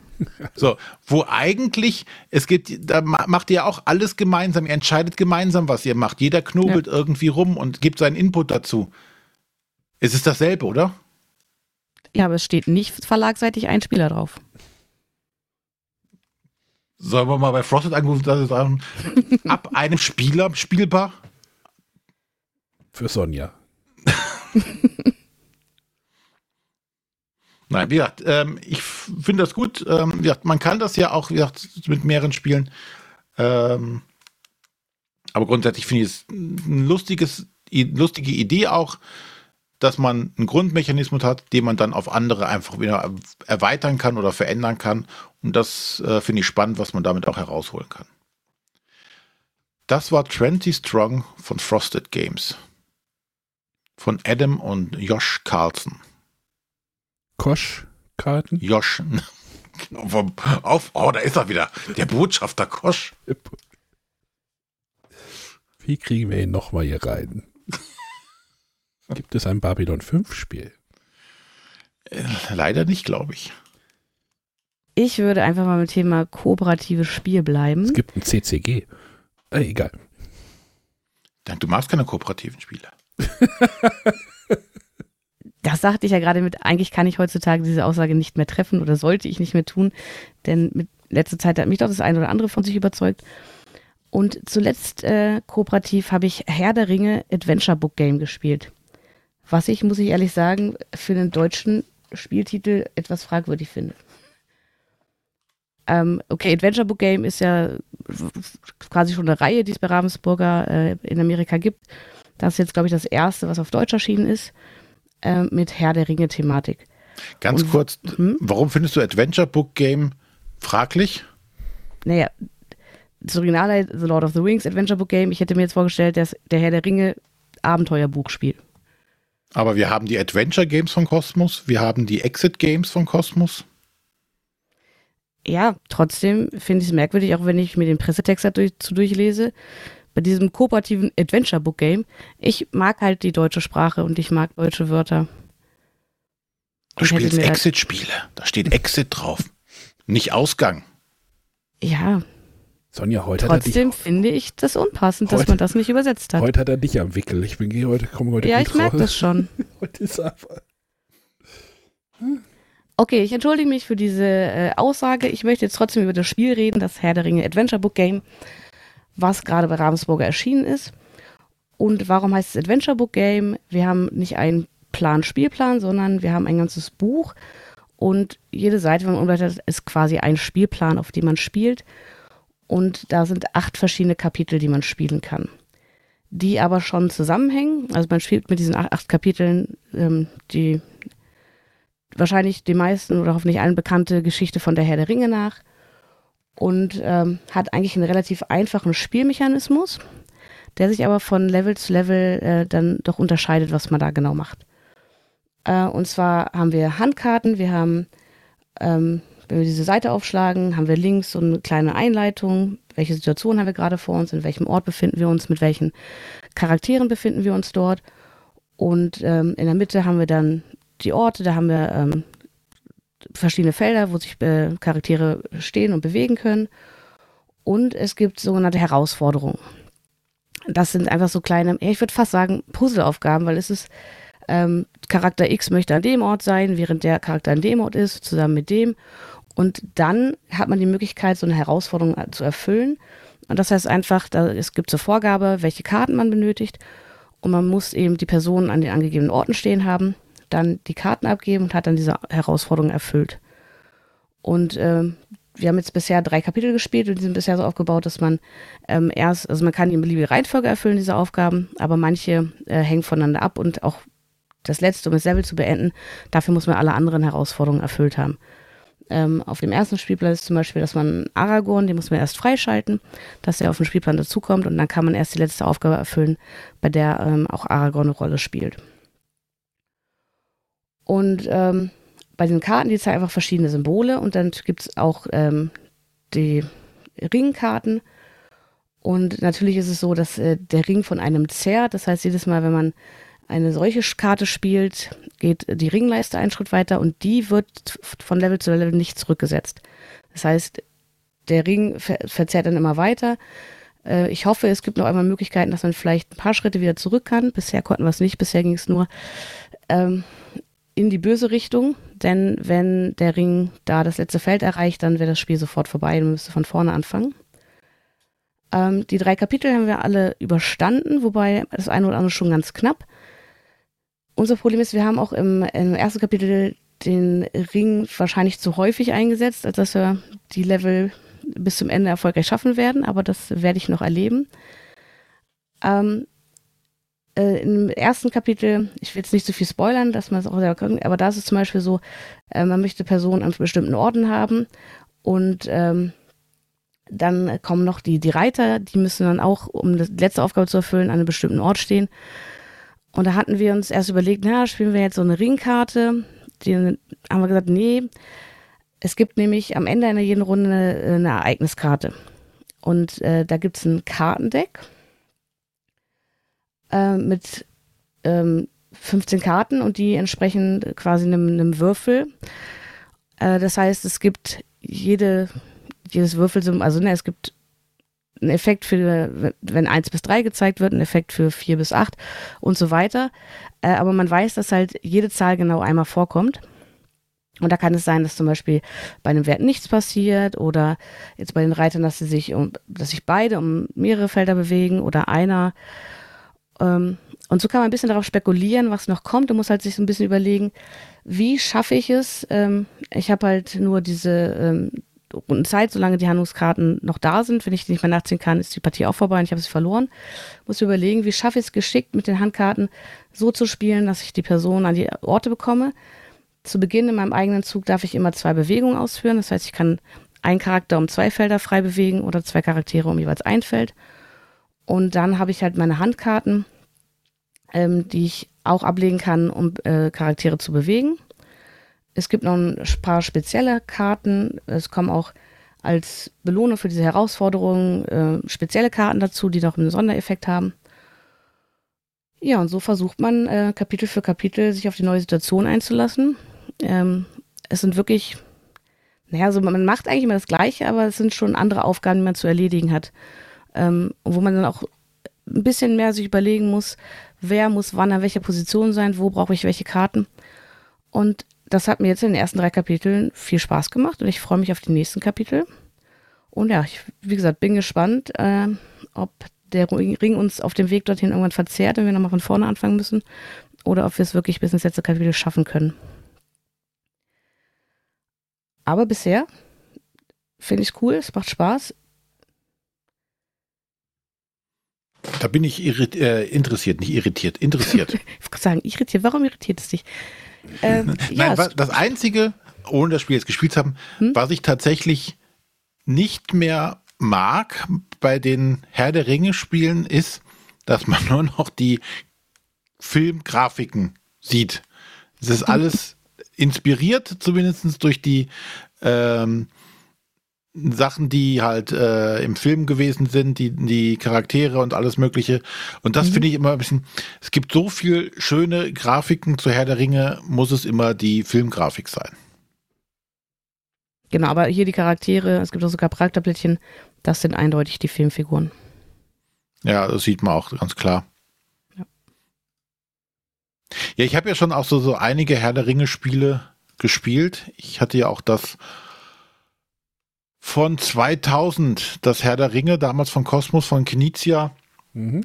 So, wo eigentlich, es geht, da macht ihr auch alles gemeinsam, ihr entscheidet gemeinsam, was ihr macht. Jeder knobelt ja. irgendwie rum und gibt seinen Input dazu. Es ist dasselbe, oder? Ja, aber es steht nicht verlagseitig ein Spieler drauf. Sollen wir mal bei Frosted angerufen sagen, ab einem Spieler spielbar? Für Sonja. Nein, wie gesagt, ähm, ich finde das gut. Ähm, wie gesagt, man kann das ja auch wie gesagt, mit mehreren spielen. Ähm, aber grundsätzlich finde ich es eine lustiges, lustige Idee auch, dass man einen Grundmechanismus hat, den man dann auf andere einfach wieder erweitern kann oder verändern kann. Und das äh, finde ich spannend, was man damit auch herausholen kann. Das war 20 Strong von Frosted Games. Von Adam und Josh Carlson. Kosch-Karten? Josh. Auf, oh, da ist er wieder. Der Botschafter Kosch. Wie kriegen wir ihn nochmal hier rein? Gibt es ein Babylon 5 Spiel? Äh, leider nicht, glaube ich. Ich würde einfach mal mit dem Thema kooperatives Spiel bleiben. Es gibt ein CCG. Äh, egal. Du machst keine kooperativen Spiele. das sagte ich ja gerade mit, eigentlich kann ich heutzutage diese Aussage nicht mehr treffen oder sollte ich nicht mehr tun, denn mit letzter Zeit hat mich doch das eine oder andere von sich überzeugt. Und zuletzt äh, kooperativ habe ich Herr der Ringe Adventure Book Game gespielt. Was ich, muss ich ehrlich sagen, für einen deutschen Spieltitel etwas fragwürdig finde. Ähm, okay, Adventure Book Game ist ja quasi schon eine Reihe, die es bei Ravensburger äh, in Amerika gibt. Das ist jetzt, glaube ich, das erste, was auf Deutsch erschienen ist äh, mit Herr der Ringe-Thematik. Ganz Und, kurz, hm? warum findest du Adventure Book Game fraglich? Naja, das Original The Lord of the Rings Adventure Book Game. Ich hätte mir jetzt vorgestellt, dass der Herr der Ringe Abenteuerbuchspiel. Aber wir haben die Adventure Games von Cosmos, wir haben die Exit Games von Cosmos. Ja, trotzdem finde ich es merkwürdig, auch wenn ich mir den Pressetext dazu durchlese, bei diesem kooperativen Adventure Book Game, ich mag halt die deutsche Sprache und ich mag deutsche Wörter. Du spielst Exit-Spiele. Da steht Exit drauf. Nicht Ausgang. Ja. Sonja, heute Trotzdem hat er finde ich das unpassend, heute, dass man das nicht übersetzt hat. Heute hat er dich am Wickel. Ich bin heute, komme heute Ja, ich merke das schon. heute ist einfach. Okay, ich entschuldige mich für diese äh, Aussage. Ich möchte jetzt trotzdem über das Spiel reden, das Herr der Ringe Adventure Book Game was gerade bei Ravensburger erschienen ist. Und warum heißt es Adventure Book Game? Wir haben nicht einen Plan, Spielplan, sondern wir haben ein ganzes Buch und jede Seite, wenn man umblättert, ist quasi ein Spielplan, auf dem man spielt. Und da sind acht verschiedene Kapitel, die man spielen kann. Die aber schon zusammenhängen. Also man spielt mit diesen acht, Kapiteln ähm, die wahrscheinlich die meisten oder hoffentlich allen bekannte Geschichte von der Herr der Ringe nach und ähm, hat eigentlich einen relativ einfachen Spielmechanismus, der sich aber von Level zu Level äh, dann doch unterscheidet, was man da genau macht. Äh, und zwar haben wir Handkarten, wir haben, ähm, diese Seite aufschlagen, haben wir links so eine kleine Einleitung, welche Situation haben wir gerade vor uns, in welchem Ort befinden wir uns, mit welchen Charakteren befinden wir uns dort. Und ähm, in der Mitte haben wir dann die Orte, da haben wir ähm, verschiedene Felder, wo sich äh, Charaktere stehen und bewegen können. Und es gibt sogenannte Herausforderungen. Das sind einfach so kleine, ich würde fast sagen, Puzzleaufgaben, weil es ist, ähm, Charakter X möchte an dem Ort sein, während der Charakter an dem Ort ist, zusammen mit dem. Und dann hat man die Möglichkeit, so eine Herausforderung zu erfüllen. Und das heißt einfach, da, es gibt zur Vorgabe, welche Karten man benötigt. Und man muss eben die Personen an den angegebenen Orten stehen haben dann die Karten abgeben und hat dann diese Herausforderung erfüllt. Und ähm, wir haben jetzt bisher drei Kapitel gespielt und die sind bisher so aufgebaut, dass man ähm, erst, also man kann die beliebige Reihenfolge erfüllen, diese Aufgaben, aber manche äh, hängen voneinander ab und auch das letzte, um das Level zu beenden, dafür muss man alle anderen Herausforderungen erfüllt haben. Ähm, auf dem ersten Spielplan ist zum Beispiel, dass man Aragorn, den muss man erst freischalten, dass er auf den Spielplan dazukommt und dann kann man erst die letzte Aufgabe erfüllen, bei der ähm, auch Aragorn eine Rolle spielt. Und ähm, bei den Karten, die zeigen einfach verschiedene Symbole und dann gibt es auch ähm, die Ringkarten. Und natürlich ist es so, dass äh, der Ring von einem zerrt. Das heißt, jedes Mal, wenn man eine solche Karte spielt, geht die Ringleiste einen Schritt weiter und die wird von Level zu Level nicht zurückgesetzt. Das heißt, der Ring ver verzerrt dann immer weiter. Äh, ich hoffe, es gibt noch einmal Möglichkeiten, dass man vielleicht ein paar Schritte wieder zurück kann. Bisher konnten wir es nicht, bisher ging es nur ähm, in die böse Richtung. Denn wenn der Ring da das letzte Feld erreicht, dann wäre das Spiel sofort vorbei und müsste von vorne anfangen. Ähm, die drei Kapitel haben wir alle überstanden, wobei das eine oder andere schon ganz knapp. Unser Problem ist, wir haben auch im, im ersten Kapitel den Ring wahrscheinlich zu häufig eingesetzt, als dass wir die Level bis zum Ende erfolgreich schaffen werden, aber das werde ich noch erleben. Ähm, äh, Im ersten Kapitel, ich will jetzt nicht so viel spoilern, dass man es auch selber kann, aber da ist es zum Beispiel so, äh, man möchte Personen an bestimmten Orten haben und ähm, dann kommen noch die, die Reiter, die müssen dann auch, um die letzte Aufgabe zu erfüllen, an einem bestimmten Ort stehen. Und da hatten wir uns erst überlegt, na, spielen wir jetzt so eine Ringkarte. Die haben wir gesagt, nee. Es gibt nämlich am Ende einer jeden Runde eine, eine Ereigniskarte. Und äh, da gibt es ein Kartendeck äh, mit ähm, 15 Karten und die entsprechen quasi einem, einem Würfel. Äh, das heißt, es gibt jede, jedes Würfel, also ne, es gibt ein Effekt für, wenn 1 bis 3 gezeigt wird, ein Effekt für 4 bis 8 und so weiter. Äh, aber man weiß, dass halt jede Zahl genau einmal vorkommt. Und da kann es sein, dass zum Beispiel bei einem Wert nichts passiert oder jetzt bei den Reitern, dass sie sich um, dass sich beide um mehrere Felder bewegen oder einer. Ähm, und so kann man ein bisschen darauf spekulieren, was noch kommt. Du musst halt sich so ein bisschen überlegen, wie schaffe ich es? Ähm, ich habe halt nur diese ähm, Runden Zeit, solange die Handlungskarten noch da sind. Wenn ich die nicht mehr nachziehen kann, ist die Partie auch vorbei und ich habe sie verloren. Muss überlegen, wie schaffe ich es geschickt mit den Handkarten so zu spielen, dass ich die Person an die Orte bekomme. Zu Beginn in meinem eigenen Zug darf ich immer zwei Bewegungen ausführen. Das heißt, ich kann einen Charakter um zwei Felder frei bewegen oder zwei Charaktere um jeweils ein Feld. Und dann habe ich halt meine Handkarten, ähm, die ich auch ablegen kann, um äh, Charaktere zu bewegen. Es gibt noch ein paar spezielle Karten. Es kommen auch als Belohnung für diese Herausforderungen äh, spezielle Karten dazu, die noch einen Sondereffekt haben. Ja, und so versucht man äh, Kapitel für Kapitel sich auf die neue Situation einzulassen. Ähm, es sind wirklich, naja, also man macht eigentlich immer das Gleiche, aber es sind schon andere Aufgaben, die man zu erledigen hat. Ähm, wo man dann auch ein bisschen mehr sich überlegen muss, wer muss wann an welcher Position sein, wo brauche ich welche Karten. Und das hat mir jetzt in den ersten drei Kapiteln viel Spaß gemacht und ich freue mich auf die nächsten Kapitel. Und ja, ich, wie gesagt, bin gespannt, äh, ob der Ring uns auf dem Weg dorthin irgendwann verzehrt und wir nochmal von vorne anfangen müssen oder ob wir es wirklich bis ins letzte Kapitel schaffen können. Aber bisher finde ich es cool, es macht Spaß. Da bin ich äh, interessiert, nicht irritiert, interessiert. ich würde sagen, irritiert. Warum irritiert es dich? Ähm, Nein, ja, das Einzige, ohne das Spiel jetzt gespielt zu haben, hm? was ich tatsächlich nicht mehr mag bei den Herr der Ringe Spielen ist, dass man nur noch die Filmgrafiken sieht. Es ist alles inspiriert, zumindest durch die ähm, Sachen, die halt äh, im Film gewesen sind, die, die Charaktere und alles Mögliche. Und das mhm. finde ich immer ein bisschen, es gibt so viel schöne Grafiken zu Herr der Ringe, muss es immer die Filmgrafik sein. Genau, aber hier die Charaktere, es gibt auch sogar Charakterblättchen, das sind eindeutig die Filmfiguren. Ja, das sieht man auch ganz klar. Ja, ja ich habe ja schon auch so, so einige Herr der Ringe Spiele gespielt. Ich hatte ja auch das von 2000, das Herr der Ringe, damals von Kosmos, von Knizia, mhm.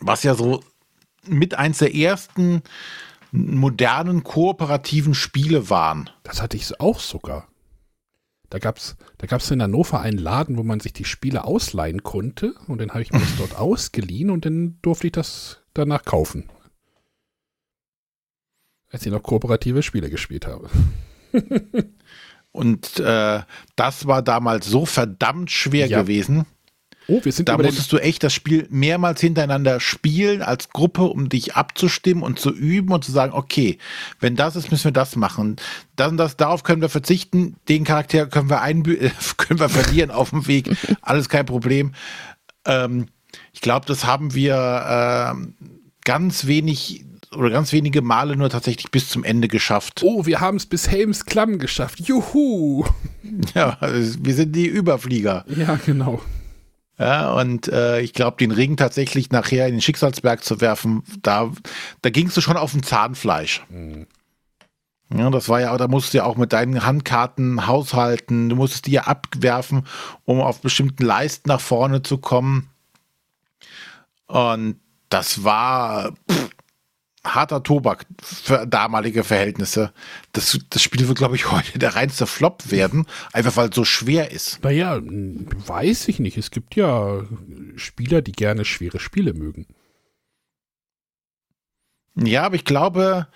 was ja so mit eins der ersten modernen kooperativen Spiele waren. Das hatte ich auch sogar. Da gab es da gab's in Hannover einen Laden, wo man sich die Spiele ausleihen konnte und dann habe ich mir das dort ausgeliehen und dann durfte ich das danach kaufen. Als ich noch kooperative Spiele gespielt habe. Und äh, das war damals so verdammt schwer ja. gewesen. Oh, wir sind da musstest du echt das Spiel mehrmals hintereinander spielen als Gruppe, um dich abzustimmen und zu üben und zu sagen, okay, wenn das ist, müssen wir das machen. Dann das, darauf können wir verzichten. Den Charakter können wir einbü können wir verlieren auf dem Weg. Alles kein Problem. Ähm, ich glaube, das haben wir äh, ganz wenig oder ganz wenige Male nur tatsächlich bis zum Ende geschafft. Oh, wir haben es bis Helms Klamm geschafft. Juhu! Ja, wir sind die Überflieger. Ja, genau. Ja, und äh, ich glaube, den Ring tatsächlich nachher in den Schicksalsberg zu werfen, da, da gingst du schon auf dem Zahnfleisch. Mhm. Ja, das war ja, da musst du ja auch mit deinen Handkarten haushalten, du musstest die ja abwerfen, um auf bestimmten Leisten nach vorne zu kommen. Und das war pff, harter Tobak für damalige Verhältnisse. Das, das Spiel wird, glaube ich, heute der reinste Flop werden, einfach weil es so schwer ist. Naja, weiß ich nicht. Es gibt ja Spieler, die gerne schwere Spiele mögen. Ja, aber ich glaube,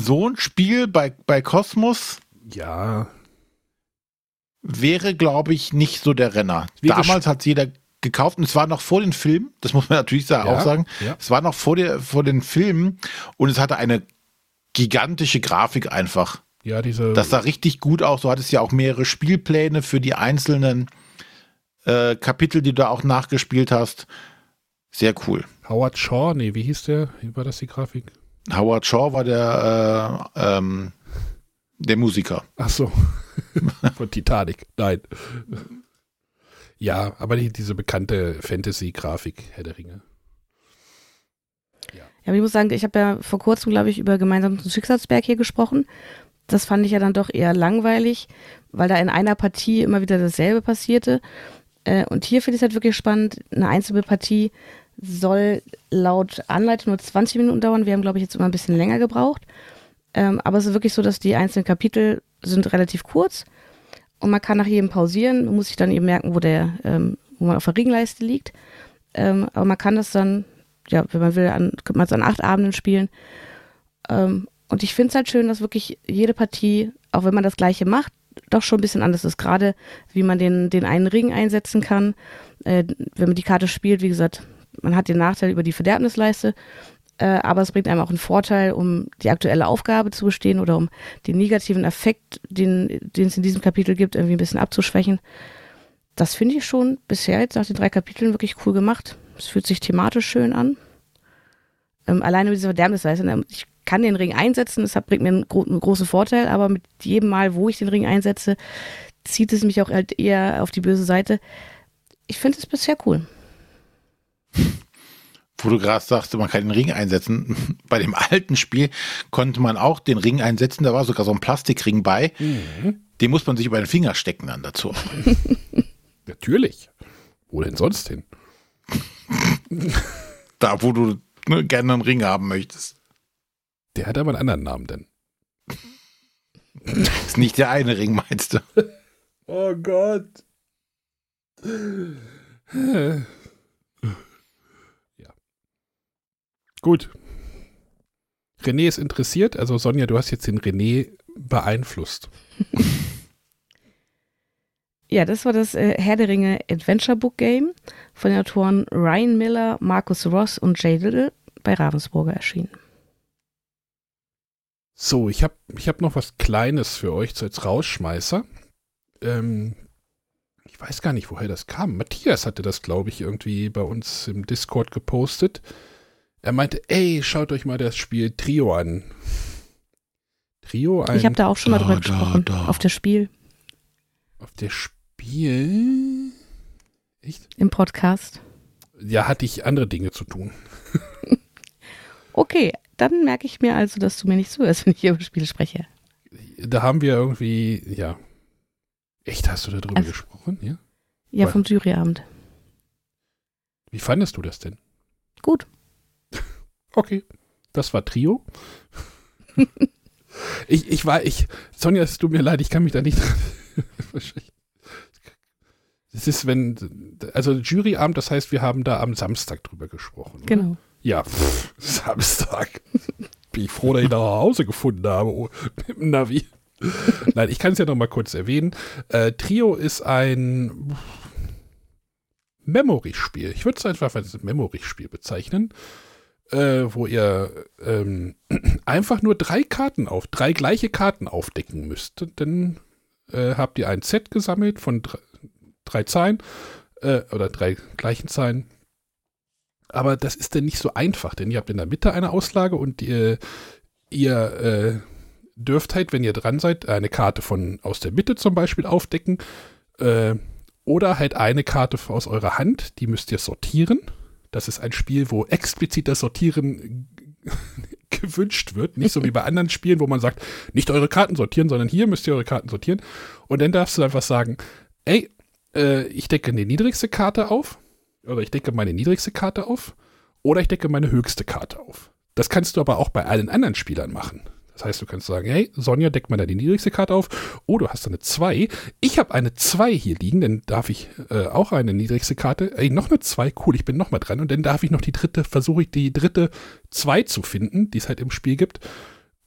so ein Spiel bei, bei Cosmos ja. wäre, glaube ich, nicht so der Renner. Damals hat jeder gekauft und es war noch vor den Filmen, das muss man natürlich ja, auch sagen. Ja. Es war noch vor, der, vor den Filmen und es hatte eine gigantische Grafik einfach. Ja, diese. Das sah richtig gut aus. Du hattest ja auch mehrere Spielpläne für die einzelnen äh, Kapitel, die du auch nachgespielt hast. Sehr cool. Howard Shaw, nee, wie hieß der? Wie war das die Grafik? Howard Shaw war der, äh, ähm, der Musiker. Ach so. Von Titanic. Nein. Ja, aber die, diese bekannte Fantasy-Grafik, Herr der Ringe. Ja. ja, aber ich muss sagen, ich habe ja vor kurzem, glaube ich, über gemeinsamen Schicksalsberg hier gesprochen. Das fand ich ja dann doch eher langweilig, weil da in einer Partie immer wieder dasselbe passierte. Äh, und hier finde ich es halt wirklich spannend. Eine einzelne Partie soll laut Anleitung nur 20 Minuten dauern. Wir haben, glaube ich, jetzt immer ein bisschen länger gebraucht. Ähm, aber es ist wirklich so, dass die einzelnen Kapitel sind relativ kurz und man kann nach jedem pausieren. Man muss sich dann eben merken, wo der, ähm, wo man auf der Ringleiste liegt. Ähm, aber man kann das dann, ja, wenn man will, an, könnte man es an acht Abenden spielen. Ähm, und ich finde es halt schön, dass wirklich jede Partie, auch wenn man das Gleiche macht, doch schon ein bisschen anders ist. Gerade wie man den, den einen Ring einsetzen kann. Äh, wenn man die Karte spielt, wie gesagt, man hat den Nachteil über die Verderbnisleiste, äh, aber es bringt einem auch einen Vorteil, um die aktuelle Aufgabe zu bestehen oder um den negativen Effekt, den, es in diesem Kapitel gibt, irgendwie ein bisschen abzuschwächen. Das finde ich schon bisher jetzt nach den drei Kapiteln wirklich cool gemacht. Es fühlt sich thematisch schön an. Ähm, alleine mit dieser Verderbnisleiste. Ne, ich kann den Ring einsetzen, das bringt mir einen, gro einen großen Vorteil, aber mit jedem Mal, wo ich den Ring einsetze, zieht es mich auch halt eher auf die böse Seite. Ich finde es bisher cool wo du gerade sagst, man kann den Ring einsetzen. Bei dem alten Spiel konnte man auch den Ring einsetzen. Da war sogar so ein Plastikring bei. Mhm. Den muss man sich über den Finger stecken dann dazu. Natürlich. Wo denn sonst hin? da, wo du ne, gerne einen Ring haben möchtest. Der hat aber einen anderen Namen denn. ist nicht der eine Ring, meinst du? Oh Gott. Gut. René ist interessiert. Also Sonja, du hast jetzt den René beeinflusst. ja, das war das äh, Herr der Ringe Adventure Book Game von den Autoren Ryan Miller, Marcus Ross und Jay Little bei Ravensburger erschienen. So, ich habe ich hab noch was Kleines für euch so als Rausschmeißer. Ähm, ich weiß gar nicht, woher das kam. Matthias hatte das, glaube ich, irgendwie bei uns im Discord gepostet. Er meinte, ey, schaut euch mal das Spiel Trio an. Trio ein. Ich habe da auch schon mal drüber da, gesprochen. Da. Auf das Spiel. Auf das Spiel? Echt? Im Podcast. Ja, hatte ich andere Dinge zu tun. okay, dann merke ich mir also, dass du mir nicht zuhörst, wenn ich hier über Spiele spreche. Da haben wir irgendwie, ja. Echt, hast du darüber also, gesprochen? Ja, ja vom Juryabend. Wie fandest du das denn? Gut. Okay, das war Trio. ich, ich war, ich, Sonja, es tut mir leid, ich kann mich da nicht dran. Es ist, wenn, also Juryabend, das heißt, wir haben da am Samstag drüber gesprochen. Genau. Oder? Ja, pff, Samstag. Bin ich froh, dass ich nach Hause gefunden habe oh, mit dem Navi. Nein, ich kann es ja noch mal kurz erwähnen. Äh, Trio ist ein Memory-Spiel. Ich würde es einfach als Memory-Spiel bezeichnen äh, wo ihr ähm, einfach nur drei Karten auf, drei gleiche Karten aufdecken müsst. Dann äh, habt ihr ein Set gesammelt von drei, drei Zahlen. äh, oder drei gleichen Zahlen. Aber das ist dann nicht so einfach, denn ihr habt in der Mitte eine Auslage und ihr, ihr äh, dürft halt, wenn ihr dran seid, eine Karte von aus der Mitte zum Beispiel aufdecken. Äh, oder halt eine Karte aus eurer Hand, die müsst ihr sortieren. Das ist ein Spiel, wo explizit das Sortieren gewünscht wird. Nicht so wie bei anderen Spielen, wo man sagt, nicht eure Karten sortieren, sondern hier müsst ihr eure Karten sortieren. Und dann darfst du einfach sagen, ey, äh, ich decke die niedrigste Karte auf. Oder ich decke meine niedrigste Karte auf. Oder ich decke meine höchste Karte auf. Das kannst du aber auch bei allen anderen Spielern machen. Das heißt, du kannst sagen, hey, Sonja, deckt mal da die niedrigste Karte auf. Oh, du hast eine 2. Ich habe eine 2 hier liegen, dann darf ich äh, auch eine niedrigste Karte. Ey, noch eine 2, cool, ich bin noch mal dran. Und dann darf ich noch die dritte, versuche ich die dritte 2 zu finden, die es halt im Spiel gibt.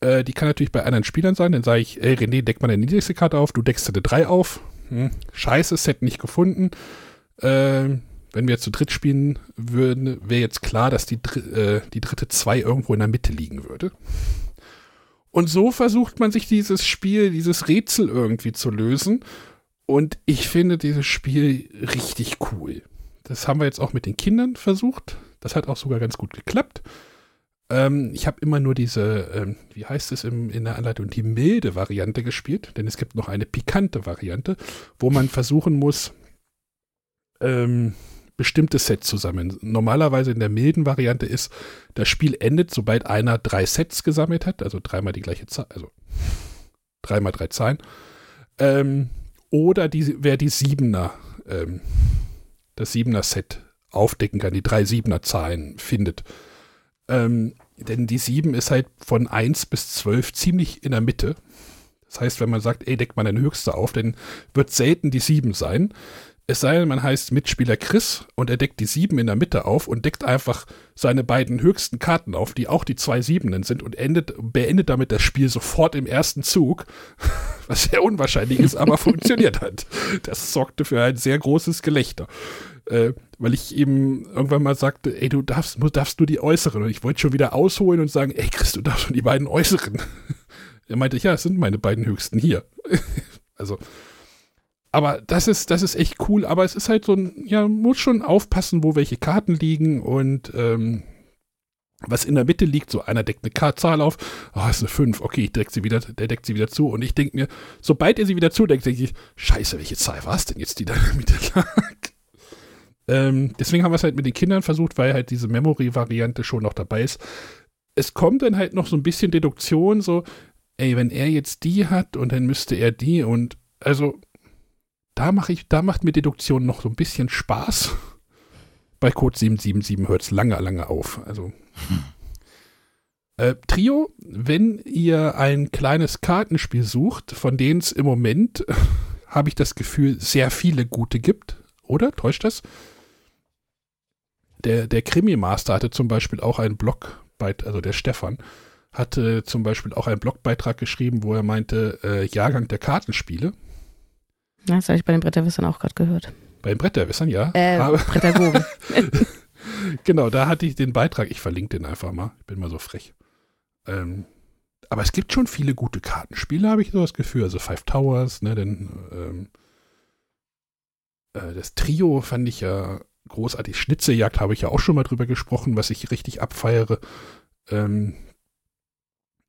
Äh, die kann natürlich bei anderen Spielern sein. Dann sage ich, ey, René, deck mal deine niedrigste Karte auf. Du deckst eine 3 auf. Hm, scheiße, Set nicht gefunden. Äh, wenn wir zu dritt spielen würden, wäre jetzt klar, dass die, äh, die dritte 2 irgendwo in der Mitte liegen würde. Und so versucht man sich dieses Spiel, dieses Rätsel irgendwie zu lösen. Und ich finde dieses Spiel richtig cool. Das haben wir jetzt auch mit den Kindern versucht. Das hat auch sogar ganz gut geklappt. Ähm, ich habe immer nur diese, ähm, wie heißt es im, in der Anleitung, die milde Variante gespielt. Denn es gibt noch eine pikante Variante, wo man versuchen muss, ähm, bestimmte Sets zusammen. Normalerweise in der milden Variante ist, das Spiel endet, sobald einer drei Sets gesammelt hat, also dreimal die gleiche Zahl, also dreimal drei Zahlen. Ähm, oder die, wer die Siebener, ähm, das Siebener Set aufdecken kann, die drei Siebener Zahlen findet. Ähm, denn die Sieben ist halt von 1 bis 12 ziemlich in der Mitte. Das heißt, wenn man sagt, ey, deckt man den höchste auf, dann wird selten die 7 sein. Es sei denn, man heißt Mitspieler Chris und er deckt die sieben in der Mitte auf und deckt einfach seine beiden höchsten Karten auf, die auch die zwei Siebenen sind und endet, beendet damit das Spiel sofort im ersten Zug, was sehr unwahrscheinlich ist, aber funktioniert hat. Das sorgte für ein sehr großes Gelächter. Äh, weil ich eben irgendwann mal sagte, ey, du darfst, du darfst nur die äußeren. Und ich wollte schon wieder ausholen und sagen, ey, Chris, du darfst schon die beiden äußeren. er meinte, ja, es sind meine beiden höchsten hier. also, aber das ist, das ist echt cool. Aber es ist halt so ein, ja, muss schon aufpassen, wo welche Karten liegen und ähm, was in der Mitte liegt. So einer deckt eine Zahl auf. Oh, ist eine 5. Okay, ich deck sie wieder, der deckt sie wieder zu. Und ich denke mir, sobald er sie wieder zudeckt, denke ich, scheiße, welche Zahl war es denn jetzt, die da in der Mitte lag? ähm, deswegen haben wir es halt mit den Kindern versucht, weil halt diese Memory-Variante schon noch dabei ist. Es kommt dann halt noch so ein bisschen Deduktion, so, ey, wenn er jetzt die hat und dann müsste er die und also da mache ich, da macht mir Deduktion noch so ein bisschen Spaß. Bei Code 777 hört es lange, lange auf. Also. Hm. Äh, Trio, wenn ihr ein kleines Kartenspiel sucht, von denen es im Moment, habe ich das Gefühl, sehr viele gute gibt, oder? Täuscht das? Der, der Krimi-Master hatte zum Beispiel auch einen Blog, also der Stefan, hatte zum Beispiel auch einen Blogbeitrag geschrieben, wo er meinte, äh, Jahrgang der Kartenspiele. Das habe ich bei den Bretterwissern auch gerade gehört. Bei den Bretterwissern, ja. Äh, Brettergogen. genau, da hatte ich den Beitrag. Ich verlinke den einfach mal. Ich bin mal so frech. Ähm, aber es gibt schon viele gute Kartenspiele, habe ich so das Gefühl. Also Five Towers, ne, denn ähm, äh, das Trio fand ich ja großartig. Schnitzejagd habe ich ja auch schon mal drüber gesprochen, was ich richtig abfeiere. Ähm,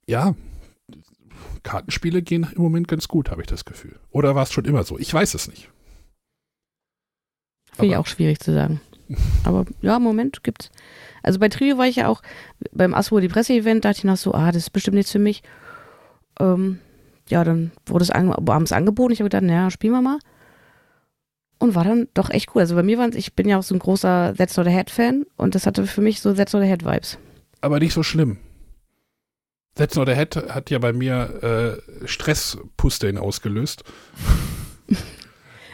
ja, Kartenspiele gehen im Moment ganz gut, habe ich das Gefühl. Oder war es schon immer so? Ich weiß es nicht. Finde ich auch schwierig zu sagen. Aber ja, im Moment gibt's. Also bei Trio war ich ja auch beim Aswo die Presse-Event, dachte ich noch so, ah, das ist bestimmt nichts für mich. Ähm, ja, dann wurde es an, abends angeboten. Ich habe gedacht, naja, spielen wir mal. Und war dann doch echt cool. Also bei mir waren ich bin ja auch so ein großer That's Not a Head-Fan und das hatte für mich so That's Not a Head-Vibes. Aber nicht so schlimm. That's Not a Head hat ja bei mir äh, Stresspusteln ausgelöst.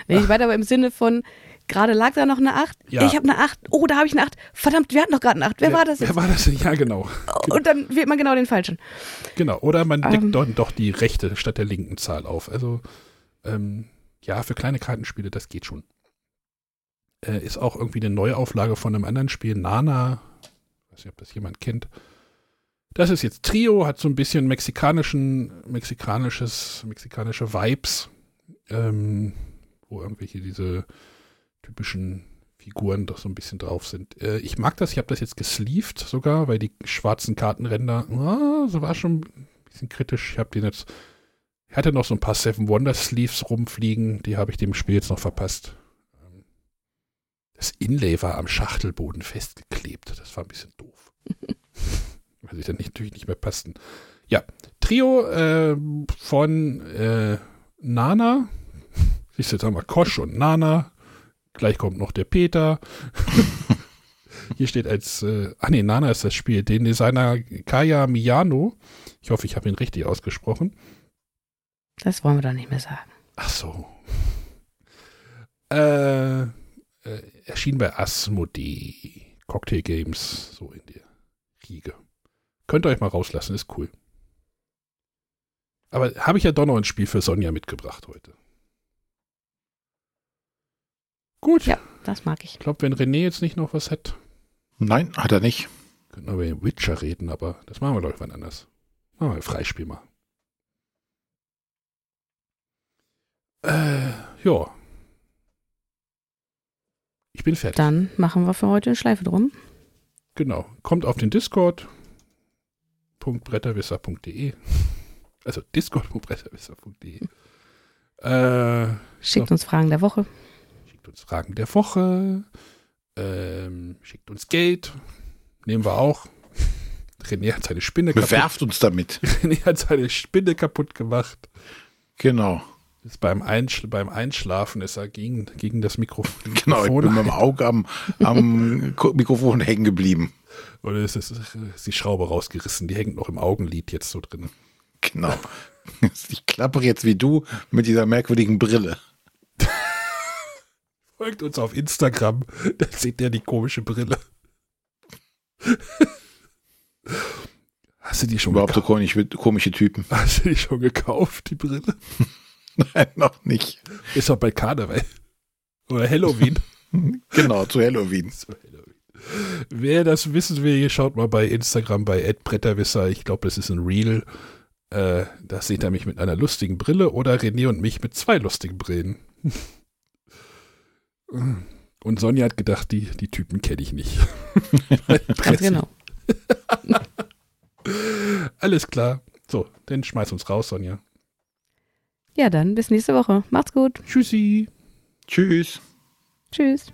nee, ich war aber im Sinne von, gerade lag da noch eine 8. Ja. Ich habe eine 8. Oh, da habe ich eine 8. Verdammt, wir hatten noch gerade eine 8. Wer, wer war das jetzt? Wer war das? Ja, genau. Und dann wählt man genau den falschen. Genau, oder man deckt ähm. doch die rechte statt der linken Zahl auf. Also, ähm, ja, für kleine Kartenspiele, das geht schon. Äh, ist auch irgendwie eine Neuauflage von einem anderen Spiel, Nana. Ich weiß nicht, ob das jemand kennt. Das ist jetzt Trio, hat so ein bisschen mexikanischen, mexikanisches, mexikanische Vibes, ähm, wo irgendwelche diese typischen Figuren doch so ein bisschen drauf sind. Äh, ich mag das, ich habe das jetzt gesleeved sogar, weil die schwarzen Kartenränder, ah, so war schon ein bisschen kritisch. Ich habe den jetzt, ich hatte noch so ein paar Seven Wonder Sleeves rumfliegen, die habe ich dem Spiel jetzt noch verpasst. Ähm, das Inlay war am Schachtelboden festgeklebt, das war ein bisschen doof. weil sie dann nicht, natürlich nicht mehr passten. Ja, Trio äh, von äh, Nana. Siehst du, jetzt haben wir Kosch und Nana. Gleich kommt noch der Peter. Hier steht als, äh, ach nee, Nana ist das Spiel, den Designer Kaya Miyano. Ich hoffe, ich habe ihn richtig ausgesprochen. Das wollen wir doch nicht mehr sagen. Ach so. Äh, äh, erschien bei Asmodee. Cocktail Games, so in der Riege. Könnt ihr euch mal rauslassen, ist cool. Aber habe ich ja doch noch ein Spiel für Sonja mitgebracht heute. Gut. Ja, das mag ich. Ich glaube, wenn René jetzt nicht noch was hat, Nein, hat er nicht. könnten wir über den Witcher reden, aber das machen wir doch wann anders. Machen wir ein Freispiel mal. Äh, ja. Ich bin fertig. Dann machen wir für heute eine Schleife drum. Genau. Kommt auf den Discord. .bretterwisser.de Also discord.bretterwisser.de äh, Schickt uns Fragen der Woche. Schickt uns Fragen der Woche. Ähm, schickt uns Geld. Nehmen wir auch. René hat seine Spinne kaputt. Bewerft uns damit. René hat seine Spinne kaputt gemacht. Genau. Ist beim, Einschl beim Einschlafen ist er gegen, gegen das Mikro Genau, ich Mikrofon. bin mit dem Auge am, am Mikrofon hängen geblieben. Oder ist, es- ist die Schraube rausgerissen? Die hängt noch im Augenlid jetzt so drin. Genau. Ich klappere jetzt wie du mit dieser merkwürdigen Brille. Folgt uns auf Instagram, dann seht ihr die komische Brille. Hast du die schon Überhaupt so gekauft? komische, komische Typen. Hast du die schon gekauft, die Brille? Nein, noch nicht. Ist doch bei Karneval. Oder Halloween. Genau, zu Halloween. So, Halloween. Wer das wissen will, schaut mal bei Instagram bei @bretterwisser. Ich glaube, das ist ein Reel. Äh, da seht ihr mich mit einer lustigen Brille oder René und mich mit zwei lustigen Brillen. Und Sonja hat gedacht, die, die Typen kenne ich nicht. Ganz genau. Alles klar. So, dann schmeiß uns raus, Sonja. Ja, dann bis nächste Woche. Macht's gut. Tschüssi. Tschüss. Tschüss.